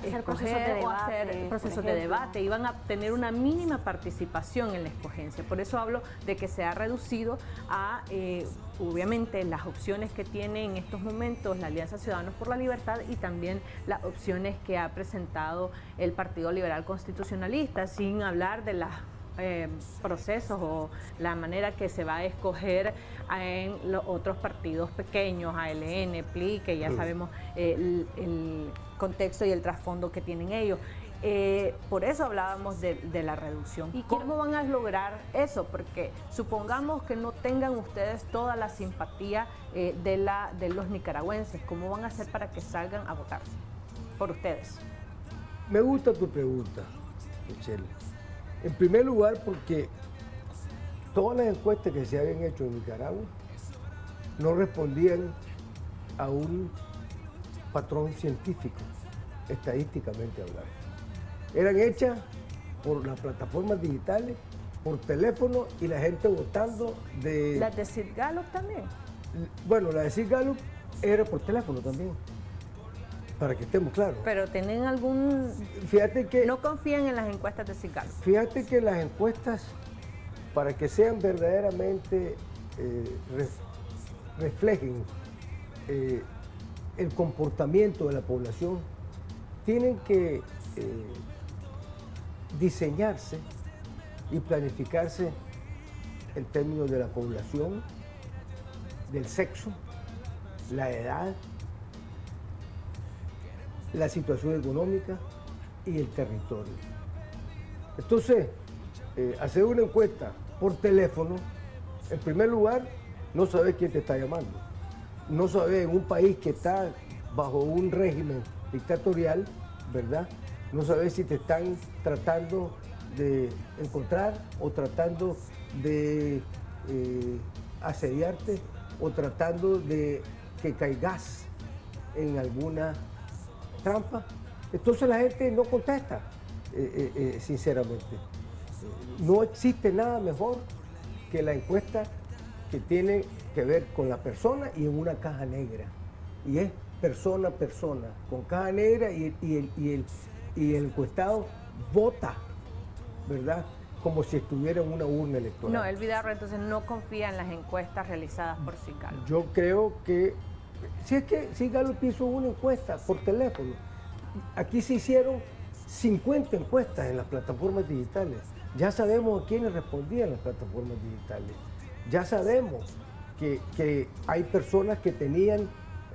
hacer procesos de debate, procesos de debate, iban a tener una mínima participación en la escogencia. Por eso hablo de que se ha reducido a, eh, obviamente, las opciones que tiene en estos momentos la Alianza Ciudadanos por la Libertad y también las opciones que ha presentado el Partido Liberal Constitucionalista, sin hablar de las eh, procesos o la manera que se va a escoger en los otros partidos pequeños, ALN, PLI, que ya sabemos el, contexto y el trasfondo que tienen ellos. Eh, por eso hablábamos de, la reducción. ¿Y cómo van a lograr eso? Porque supongamos que no tengan ustedes toda la simpatía eh, de, la, de los nicaragüenses. ¿Cómo van a hacer para que salgan a votar por ustedes? Me gusta tu pregunta, Michelle. En primer lugar, porque todas las encuestas que se habían hecho en Nicaragua no respondían a un patrón científico, estadísticamente hablando. Eran hechas por las plataformas digitales, por teléfono y la gente votando de... ¿Las de Sid Gallup también? Bueno, la de Sid Gallup era por teléfono también para que estemos claros. Pero tienen algún... Fíjate que... No confían en las encuestas de CICAL. Fíjate que las encuestas, para que sean verdaderamente, eh, reflejen eh, el comportamiento de la población, tienen que eh, diseñarse y planificarse en términos de la población, del sexo, la edad, la situación económica y el territorio. Entonces, eh, hacer una encuesta por teléfono, en primer lugar, no sabes quién te está llamando. No sabes en un país que está bajo un régimen dictatorial, ¿verdad? No sabes si te están tratando de encontrar o tratando de eh, asediarte o tratando de que caigas en alguna trampa. Entonces la gente no contesta, eh, eh, eh, sinceramente. No existe nada mejor que la encuesta que tiene que ver con la persona y en una caja negra. Y es persona a persona, con caja negra y, y el, y, el, y el encuestado vota, ¿verdad? Como si estuviera en una urna electoral. No, el Vidarro entonces no confía en las encuestas realizadas por Cical. Yo creo que, si es que si Gallup hizo una encuesta por teléfono, aquí se hicieron 50 encuestas en las plataformas digitales. Ya sabemos a quiénes respondían las plataformas digitales. Ya sabemos que, que hay personas que tenían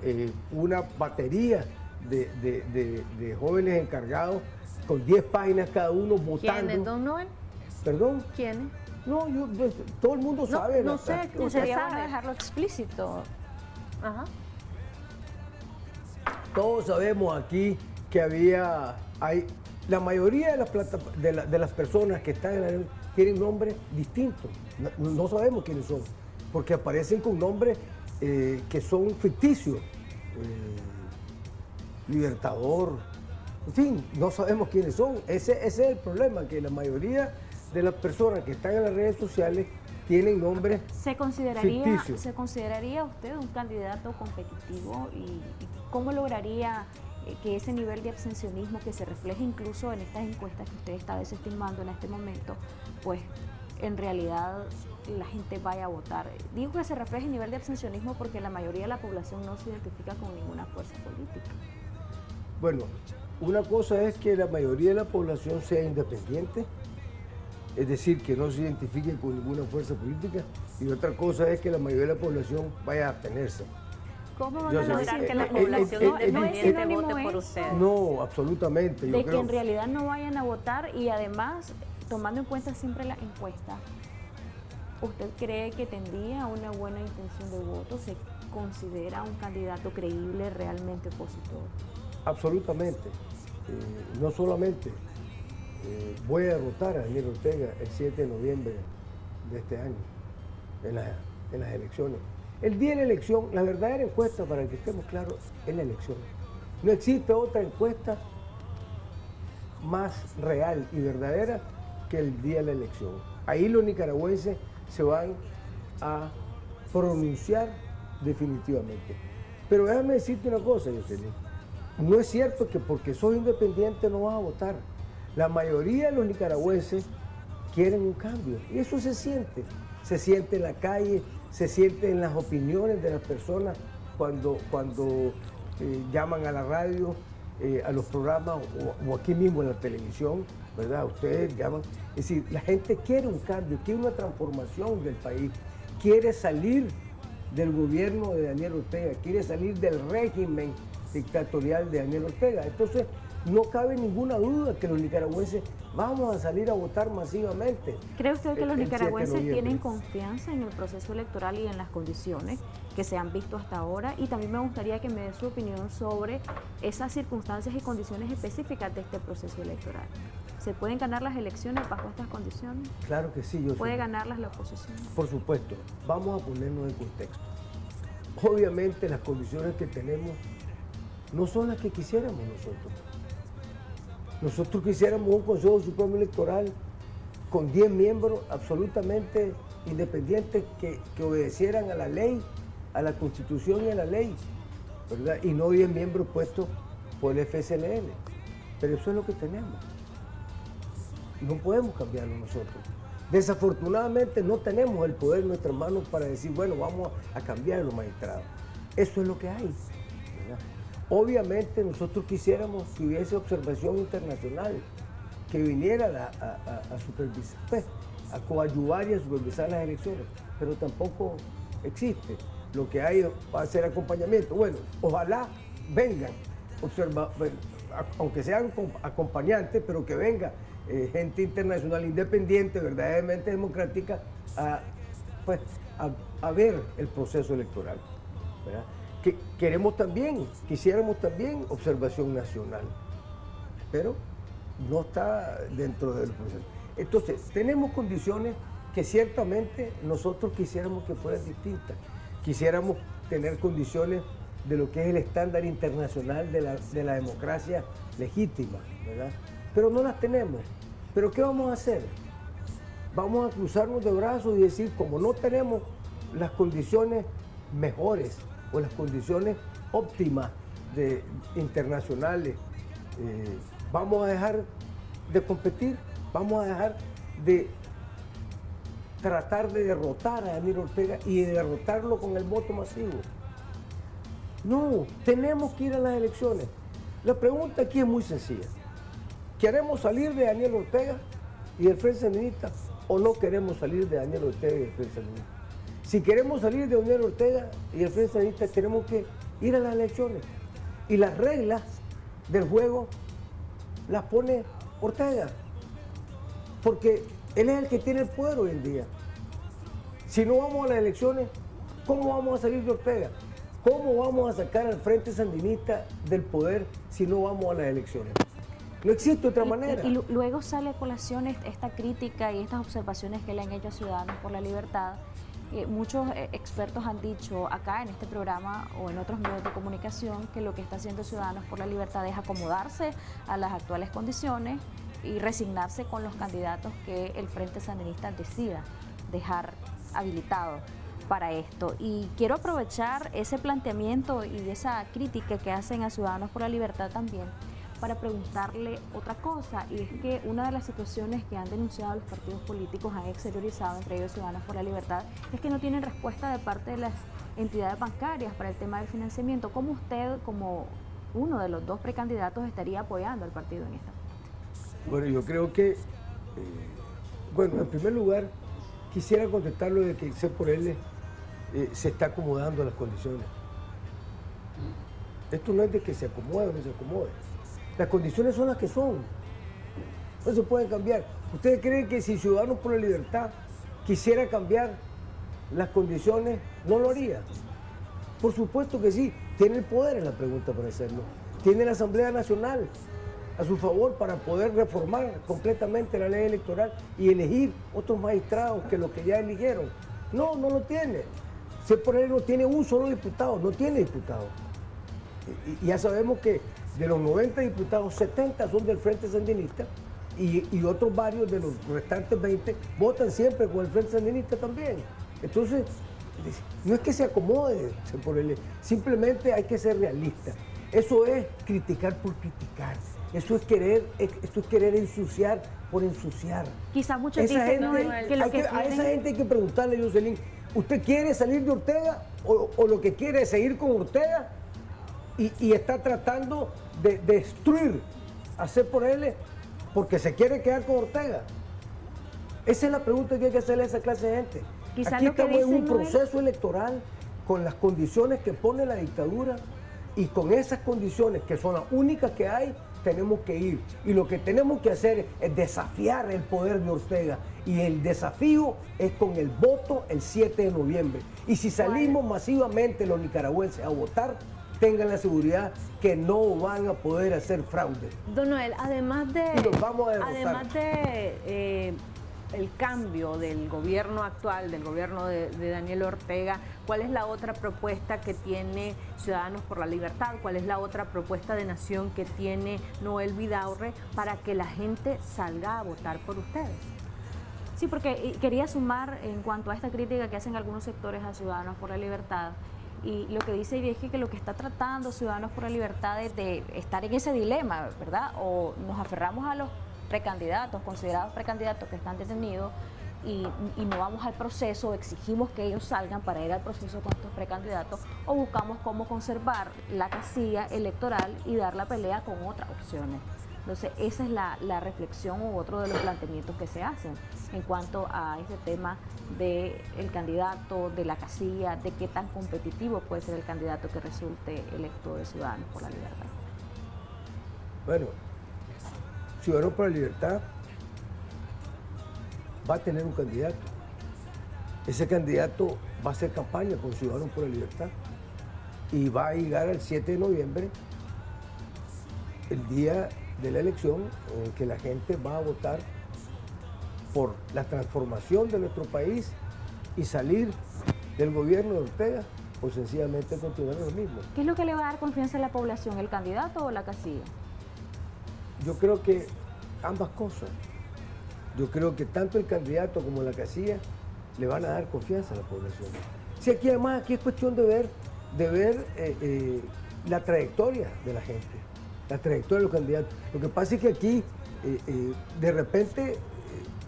eh, una batería de, de- de- de jóvenes encargados con 10 páginas cada uno votando. ¿Quiénes, don Noel? ¿Perdón? ¿Quiénes? No, yo, pues, todo el mundo No, sabe. no sé, Sería sabe. bueno dejarlo explícito. Ajá. Todos sabemos aquí que había, la mayoría de las, personas que están en la tienen nombres distintos. No, sabemos quiénes son, porque aparecen con nombres eh, que son ficticios. Eh, Libertador, en fin, no sabemos quiénes son. Ese es el problema, que la mayoría de las personas que están en las redes sociales tienen nombres ¿Se consideraría, ficticios. ¿Se consideraría usted un candidato competitivo y, y cómo lograría eh, que ese nivel de abstencionismo que se refleja incluso en estas encuestas que usted está desestimando en este momento, pues en realidad la gente vaya a votar? Digo que se refleja el nivel de abstencionismo porque la mayoría de la población no se identifica con ninguna fuerza política. Bueno, una cosa es que la mayoría de la población sea independiente, es decir, que no se identifique con ninguna fuerza política, y otra cosa es que la mayoría de la población vaya a abstenerse. ¿Cómo van a lograr que la eh, población eh, eh, eh, sinónimo vote por? No, absolutamente. Yo de que creo en realidad no vayan a votar y además, tomando en cuenta siempre la encuesta, ¿usted cree que tendría una buena intención de voto? ¿Se considera un candidato creíble, realmente opositor? absolutamente. Eh, no solamente eh, voy a derrotar a Daniel Ortega el 7 de noviembre de este año, en, la- en las elecciones. El día de la elección, la verdadera encuesta, para que estemos claros, es la elección. No existe otra encuesta más real y verdadera que el día de la elección. Ahí los nicaragüenses se van a pronunciar definitivamente. Pero déjame decirte una cosa, Jocelyn. No es cierto que porque sos independiente no vas a votar. La mayoría de los nicaragüenses quieren un cambio. Y eso se siente. Se siente en la calle, se siente en las opiniones de las personas cuando, cuando eh, llaman a la radio, eh, a los programas o, o aquí mismo en la televisión, ¿verdad? Ustedes llaman. Es decir, la gente quiere un cambio, quiere una transformación del país, quiere salir del gobierno de Daniel Ortega, quiere salir del régimen dictatorial de Daniel Ortega. Entonces, no cabe ninguna duda que los nicaragüenses vamos a salir a votar masivamente. ¿Cree usted que los el 7 de nicaragüenses tienen confianza en el proceso electoral y en las condiciones que se han visto hasta ahora? Y también me gustaría que me dé su opinión sobre esas circunstancias y condiciones específicas de este proceso electoral. ¿Se pueden ganar las elecciones bajo estas condiciones? Claro que sí, yo ¿Puede sé. ganarlas la oposición? Por supuesto, vamos a ponernos en contexto. Obviamente las condiciones que tenemos no son las que quisiéramos nosotros. Nosotros quisiéramos un Consejo Supremo Electoral con 10 miembros absolutamente independientes que, obedecieran a la ley, a la Constitución y a la ley, ¿verdad? Y no 10 miembros puestos por el FSLN. Pero eso es lo que tenemos. No podemos cambiarlo nosotros. Desafortunadamente no tenemos el poder en nuestras manos para decir, bueno, vamos a cambiar a los magistrados. Eso es lo que hay. ¿Verdad? Obviamente nosotros quisiéramos que hubiese observación internacional, que viniera a, supervisar, pues, a coadyuvar y a supervisar las elecciones, pero tampoco existe. Lo que hay va a ser acompañamiento. Bueno, ojalá vengan, observa, aunque sean com- acompañantes, pero que venga eh, gente internacional independiente, verdaderamente democrática, a, pues, a, ver el proceso electoral. Que queremos también, quisiéramos también observación nacional, pero no está dentro del proceso. Entonces, tenemos condiciones que ciertamente nosotros quisiéramos que fueran distintas. Quisiéramos tener condiciones de lo que es el estándar internacional de la, de la democracia legítima, ¿verdad? Pero no las tenemos. ¿Pero qué vamos a hacer? Vamos a cruzarnos de brazos y decir, como no tenemos las condiciones mejores o las condiciones óptimas de, internacionales, eh, vamos a dejar de competir, vamos a dejar de tratar de derrotar a Daniel Ortega y de derrotarlo con el voto masivo. No, tenemos que ir a las elecciones. La pregunta aquí es muy sencilla. ¿Queremos salir de Daniel Ortega y el Frente Sandinista o no queremos salir de Daniel Ortega y el Frente Sandinista? Si queremos salir de Daniel Ortega y el Frente Sandinista, tenemos que ir a las elecciones. Y las reglas del juego las pone Ortega. Porque él es el que tiene el poder hoy en día. Si no vamos a las elecciones, ¿cómo vamos a salir de Ortega? ¿Cómo vamos a sacar al Frente Sandinista del poder si no vamos a las elecciones? No existe otra manera. Y, luego sale a colación esta crítica y estas observaciones que le han hecho a Ciudadanos por la Libertad. Eh, muchos eh, expertos han dicho acá en este programa o en otros medios de comunicación que lo que está haciendo Ciudadanos por la Libertad es acomodarse a las actuales condiciones y resignarse con los candidatos que el Frente Sandinista decida dejar habilitado para esto. Y quiero aprovechar ese planteamiento y esa crítica que hacen a Ciudadanos por la Libertad también para preguntarle otra cosa, y es que una de las situaciones que han denunciado los partidos políticos, han exteriorizado, entre ellos Ciudadanos por la Libertad, es que no tienen respuesta de parte de las entidades bancarias para el tema del financiamiento. ¿Cómo usted, como uno de los dos precandidatos, estaría apoyando al partido en esta? Bueno, yo creo que, eh, bueno, en primer lugar, quisiera contestarlo de que sé por él eh, se está acomodando las condiciones. Esto no es de que se acomode o no se acomode. Las condiciones son las que son. No se pueden cambiar. ¿Ustedes creen que si Ciudadanos por la Libertad quisiera cambiar las condiciones, no lo haría? Por supuesto que sí. Tiene el poder en la pregunta para hacerlo. Tiene la Asamblea Nacional a su favor para poder reformar completamente la ley electoral y elegir otros magistrados que los que ya eligieron. No, no lo tiene. Se por él no tiene un solo diputado, no tiene diputado. Y, ya sabemos que de los 90 diputados, 70 son del Frente Sandinista y, otros varios de los restantes 20 votan siempre con el Frente Sandinista también. Entonces, no es que se acomode por él, simplemente hay que ser realista. Eso es criticar por criticar. Eso es querer, esto es querer ensuciar por ensuciar. Quizás muchos dicen que, lo que, A esa gente hay que preguntarle, Jocelyn, ¿usted quiere salir de Ortega o, lo que quiere es seguir con Ortega y, está tratando de, destruir, hacer por él porque se quiere quedar con Ortega? Esa es la pregunta que hay que hacerle a esa clase de gente. Aquí estamos en un proceso electoral con las condiciones que pone la dictadura y con esas condiciones que son las únicas que hay, tenemos que ir. Y lo que tenemos que hacer es desafiar el poder de Ortega. Y el desafío es con el voto el 7 de noviembre. Y si salimos masivamente los nicaragüenses a votar, tengan la seguridad que no van a poder hacer fraude. Don Noel, además de... además de... Eh, el cambio del gobierno actual, del gobierno de, Daniel Ortega, ¿cuál es la otra propuesta que tiene Ciudadanos por la Libertad? ¿Cuál es la otra propuesta de nación que tiene Noel Vidaurre para que la gente salga a votar por ustedes? Sí, porque quería sumar en cuanto a esta crítica que hacen algunos sectores a Ciudadanos por la Libertad. Y lo que dice y es que lo que está tratando Ciudadanos por la Libertad es de estar en ese dilema, ¿verdad? O nos aferramos a los precandidatos, considerados precandidatos que están detenidos y, no vamos al proceso, exigimos que ellos salgan para ir al proceso con estos precandidatos o buscamos cómo conservar la casilla electoral y dar la pelea con otras opciones. Entonces, esa es la, reflexión u otro de los planteamientos que se hacen en cuanto a este tema del el candidato, de la casilla, de qué tan competitivo puede ser el candidato que resulte electo de Ciudadanos por la Libertad. Bueno, Ciudadanos por la Libertad va a tener un candidato. Ese candidato va a hacer campaña con Ciudadanos por la Libertad y va a llegar el 7 de noviembre, el día de la elección, en que la gente va a votar por la transformación de nuestro país y salir del gobierno de Ortega o sencillamente continuar lo mismo. ¿Qué es lo que le va a dar confianza a la población, el candidato o la casilla? Yo creo que ambas cosas. Yo creo que tanto el candidato como la casilla le van a dar confianza a la población. Si aquí además aquí es cuestión de ver, de ver eh, eh, la trayectoria de la gente, la trayectoria de los candidatos. Lo que pasa es que aquí eh, de repente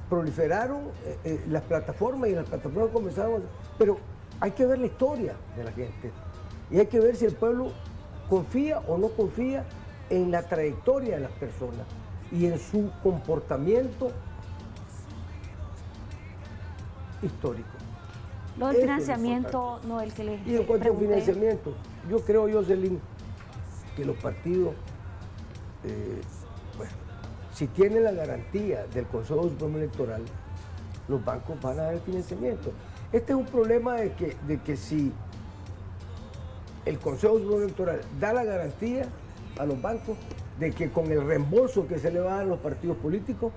proliferaron las plataformas y las plataformas comenzaron, pero hay que ver la historia de la gente y hay que ver si el pueblo confía o no confía en la trayectoria de las personas y en su comportamiento histórico. Lo del financiamiento, no el que le Y en cuanto al financiamiento, yo creo, Jocelyn, que los partidos, eh, bueno, si tienen la garantía del Consejo Supremo Electoral, los bancos van a dar el financiamiento. Este es un problema de que, de que si el Consejo Supremo Electoral da la garantía a los bancos de que con el reembolso que se le va a dar a los partidos políticos,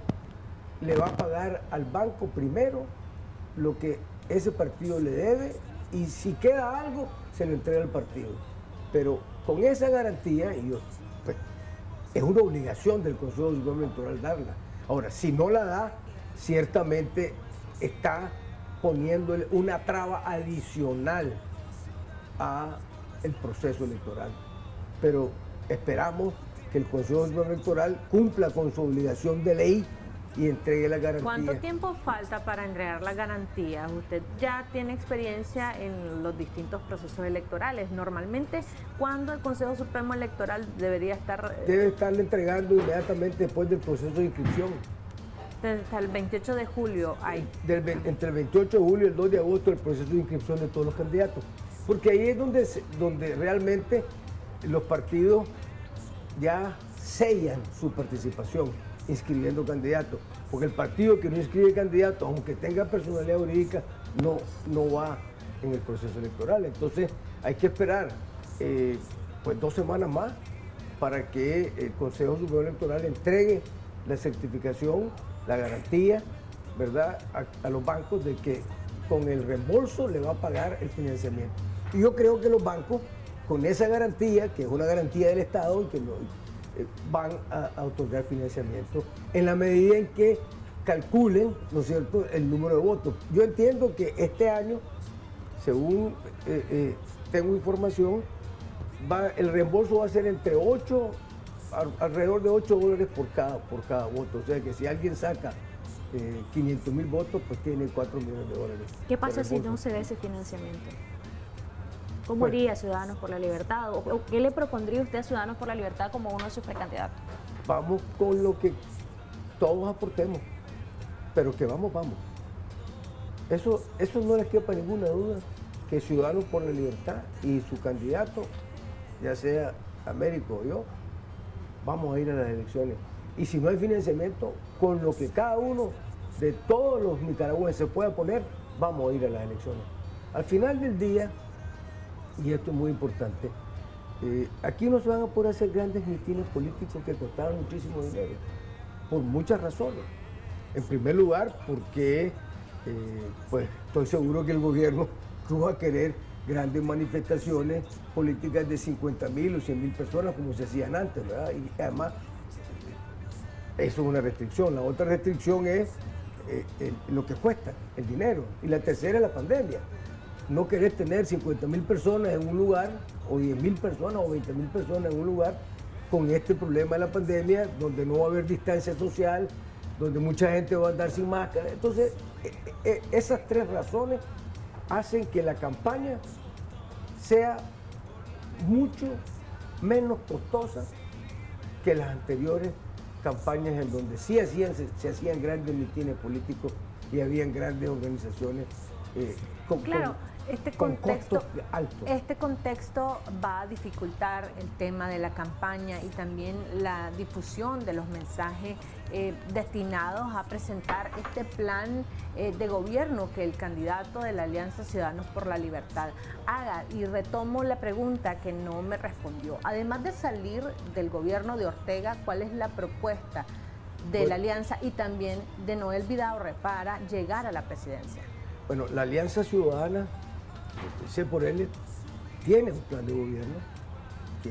le va a pagar al banco primero lo que ese partido le debe y si queda algo, se lo entrega al partido. Pero con esa garantía, y pues, es una obligación del Consejo Supremo Electoral darla. Ahora, si no la da, ciertamente está poniéndole una traba adicional a el proceso electoral. Pero esperamos que el Consejo Electoral cumpla con su obligación de ley y entregue la garantía. ¿Cuánto tiempo falta para entregar la garantía? Usted ya tiene experiencia en los distintos procesos electorales. Normalmente, ¿cuándo el Consejo Supremo Electoral debería estar...? Eh, Debe estarle entregando inmediatamente después del proceso de inscripción. Hasta el 28 de julio hay. entre el 28 de julio y el 2 de agosto el proceso de inscripción de todos los candidatos. Porque ahí es donde, donde realmente los partidos ya sellan su participación inscribiendo candidatos. Porque el partido que no inscribe candidatos, aunque tenga personalidad jurídica, no, no va en el proceso electoral. Entonces hay que esperar eh, pues dos semanas más para que el Consejo Superior Electoral entregue la certificación la garantía, ¿verdad?, a, los bancos de que con el reembolso le va a pagar el financiamiento. Y yo creo que los bancos, con esa garantía, que es una garantía del Estado, que eh, van a, otorgar financiamiento en la medida en que calculen, ¿no es cierto?, el número de votos. Yo entiendo que este año, según eh, eh, tengo información, va, el reembolso va a ser entre 8 alrededor de 8 dólares por cada, por cada voto. O sea que si alguien saca 500 eh, mil votos, pues tiene 4 millones de dólares. ¿Qué pasa si no se da ese financiamiento? ¿Cómo haría Ciudadanos por la Libertad? ¿O qué le propondría usted a Ciudadanos por la Libertad como uno de sus precandidatos? Vamos con lo que todos aportemos, pero que vamos, vamos. Eso, eso no les quepa ninguna duda que Ciudadanos por la Libertad y su candidato, ya sea Américo o yo, vamos a ir a las elecciones. Y si no hay financiamiento, con lo que cada uno de todos los nicaragüenses pueda poner, vamos a ir a las elecciones. Al final del día, y esto es muy importante, eh, aquí no se van a poder hacer grandes mitines políticos que costaron muchísimo dinero, por muchas razones. En primer lugar, porque eh, pues estoy seguro que el gobierno no va a querer grandes manifestaciones políticas de 50 mil o 100 mil personas como se hacían antes, ¿verdad? Y además, eso es una restricción. La otra restricción es eh, lo que cuesta, el dinero. Y la tercera es la pandemia. No querés tener 50 mil personas en un lugar, o 10 mil personas, o 20 mil personas en un lugar, con este problema de la pandemia, donde no va a haber distancia social, donde mucha gente va a andar sin máscara. Entonces, eh, eh, esas tres razones hacen que la campaña sea mucho menos costosa que las anteriores campañas en donde sí hacían, se, hacían grandes mitines políticos y habían grandes organizaciones eh, con- este con contexto, este contexto va a dificultar el tema de la campaña y también la difusión de los mensajes eh, destinados a presentar este plan eh, de gobierno que el candidato de la Alianza Ciudadanos por la Libertad haga. Y retomo la pregunta que no me respondió. Además de salir del gobierno de Ortega, ¿cuál es la propuesta de la Alianza y también de Noel Vidaurre para llegar a la presidencia? Bueno, la Alianza Ciudadana, empecé por él, tiene un plan de gobierno que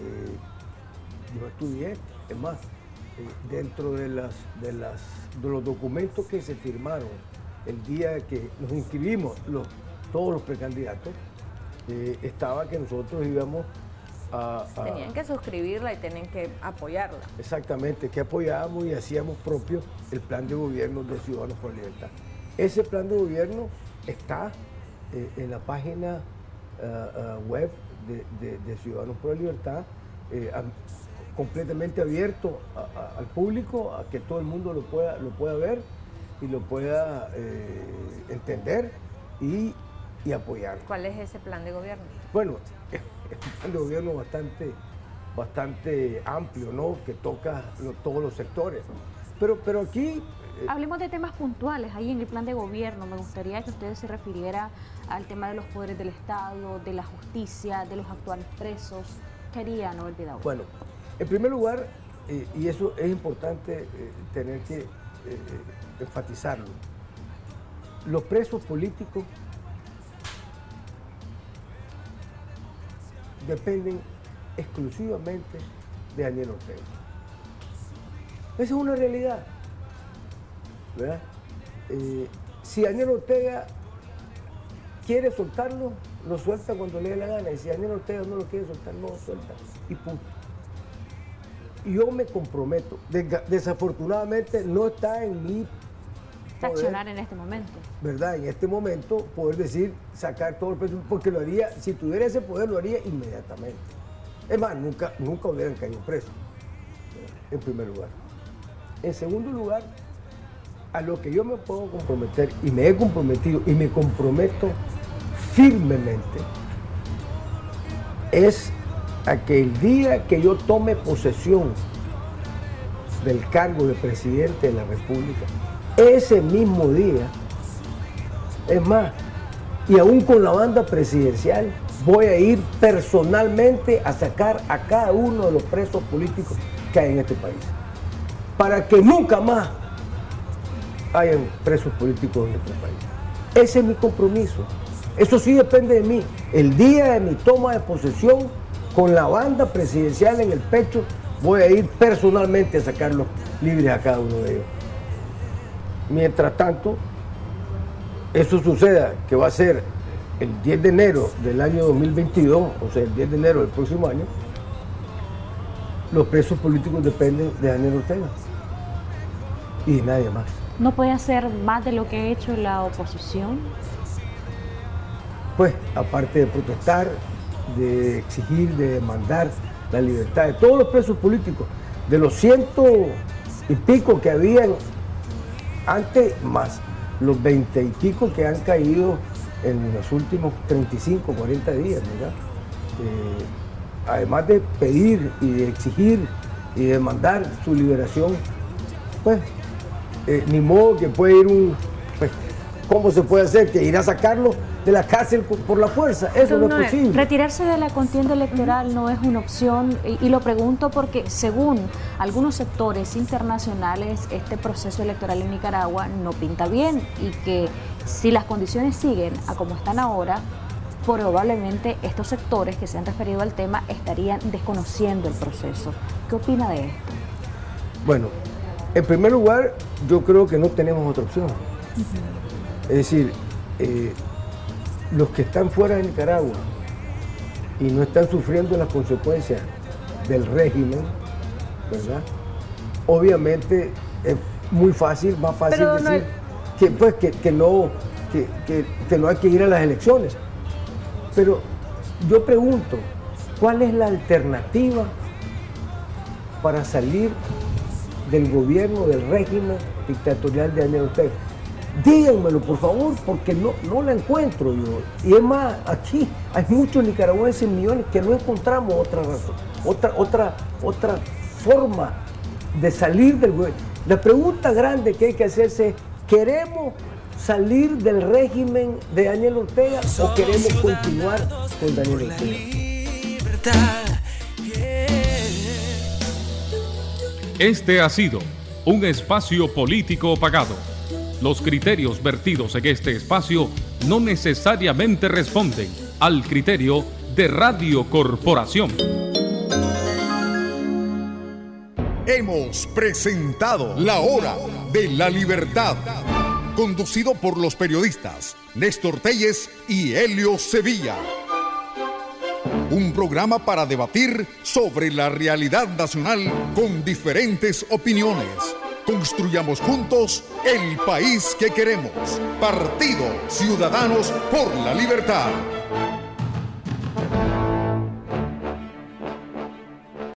yo estudié, es más, eh, dentro de, las, de, las, de los documentos que se firmaron el día que nos inscribimos los, todos los precandidatos, eh, estaba que nosotros íbamos a... a- Tenían que suscribirla y tienen que apoyarla. Exactamente, que apoyábamos y hacíamos propio el plan de gobierno de Ciudadanos por Libertad. Ese plan de gobierno está eh, en la página ah, web de, de- de Ciudadanos por la Libertad, eh, am- completamente abierto a- a- al público, a que todo el mundo lo pueda, lo pueda ver y lo pueda eh, entender y, y apoyar. ¿Cuál es ese plan de gobierno? Bueno, es un plan de gobierno bastante, bastante amplio, ¿no? Que toca lo- todos los sectores. Pero, pero aquí, eh, Hablemos de temas puntuales. Ahí en el plan de gobierno me gustaría que usted se refiriera al tema de los poderes del Estado, de la justicia, de los actuales presos. ¿Qué haría Noel Vidaurre? bueno, en primer lugar, eh, y eso es importante eh, tener que eh, enfatizarlo, los presos políticos dependen exclusivamente de Daniel Ortega. Esa es una realidad. ¿verdad? Si Daniel Ortega quiere soltarlo, lo suelta cuando le dé la gana. Y si Daniel Ortega no lo quiere soltar, no lo suelta. Y punto. Y Yo me comprometo. Desafortunadamente no está en mi Accionar en este momento. ¿verdad? En este momento poder decir, sacar todo el preso, porque lo haría, si tuviera ese poder, lo haría inmediatamente. Es más, nunca, nunca hubieran caído presos, en primer lugar. En segundo lugar, a lo que yo me puedo comprometer, y me he comprometido, y me comprometo firmemente, es a que el día que yo tome posesión del cargo de presidente de la República, ese mismo día, es más, y aún con la banda presidencial, voy a ir personalmente a sacar a cada uno de los presos políticos que hay en este país. Para que nunca más hayan presos políticos en nuestro país. Ese es mi compromiso. Eso sí depende de mí. El día de mi toma de posesión, con la banda presidencial en el pecho, voy a ir personalmente a sacarlos libres a cada uno de ellos. Mientras tanto, eso suceda, que va a ser el 10 de enero del año 2022, o sea, el 10 de enero del próximo año, los presos políticos dependen de Daniel Ortega y de nadie más. ¿No puede hacer más de lo que ha hecho la oposición? Pues, aparte de protestar, de exigir, de demandar la libertad de todos los presos políticos, de los ciento y pico que habían antes, más los veinte y pico que han caído en los últimos 35, 40 días, ¿verdad? Eh, además de pedir y de exigir y de demandar su liberación, pues, eh, ni modo que puede ir un, pues, ¿cómo se puede hacer? Que ir a sacarlo de la cárcel por, la fuerza, eso no es Noel, posible. Retirarse de la contienda electoral no es una opción y, y lo pregunto porque según algunos sectores internacionales este proceso electoral en Nicaragua no pinta bien y que si las condiciones siguen a como están ahora, probablemente estos sectores que se han referido al tema estarían desconociendo el proceso. ¿Qué opina de esto? Bueno, en primer lugar, yo creo que no tenemos otra opción. Es decir, eh, los que están fuera de Nicaragua y no están sufriendo las consecuencias del régimen, ¿verdad? Obviamente es muy fácil, más fácil Pero, decir que, pues, que, que no, que, que- que no hay que ir a las elecciones. Pero yo pregunto, ¿cuál es la alternativa para salir del gobierno, del régimen dictatorial de Daniel Ortega? Díganmelo por favor, porque no, no la encuentro yo. Y es más, aquí hay muchos nicaragüenses millones que no encontramos otra razón, otra, otra, otra forma de salir del gobierno. La pregunta grande que hay que hacerse es, ¿queremos salir del régimen de Daniel Ortega o queremos continuar con Daniel Ortega? Este ha sido un espacio político pagado. Los criterios vertidos en este espacio no necesariamente responden al criterio de Radio Corporación. Hemos presentado La Hora de la Libertad, conducido por los periodistas Néstor Telles y Helio Sevilla. Un programa para debatir sobre la realidad nacional con diferentes opiniones. Construyamos juntos el país que queremos. Partido Ciudadanos por la Libertad.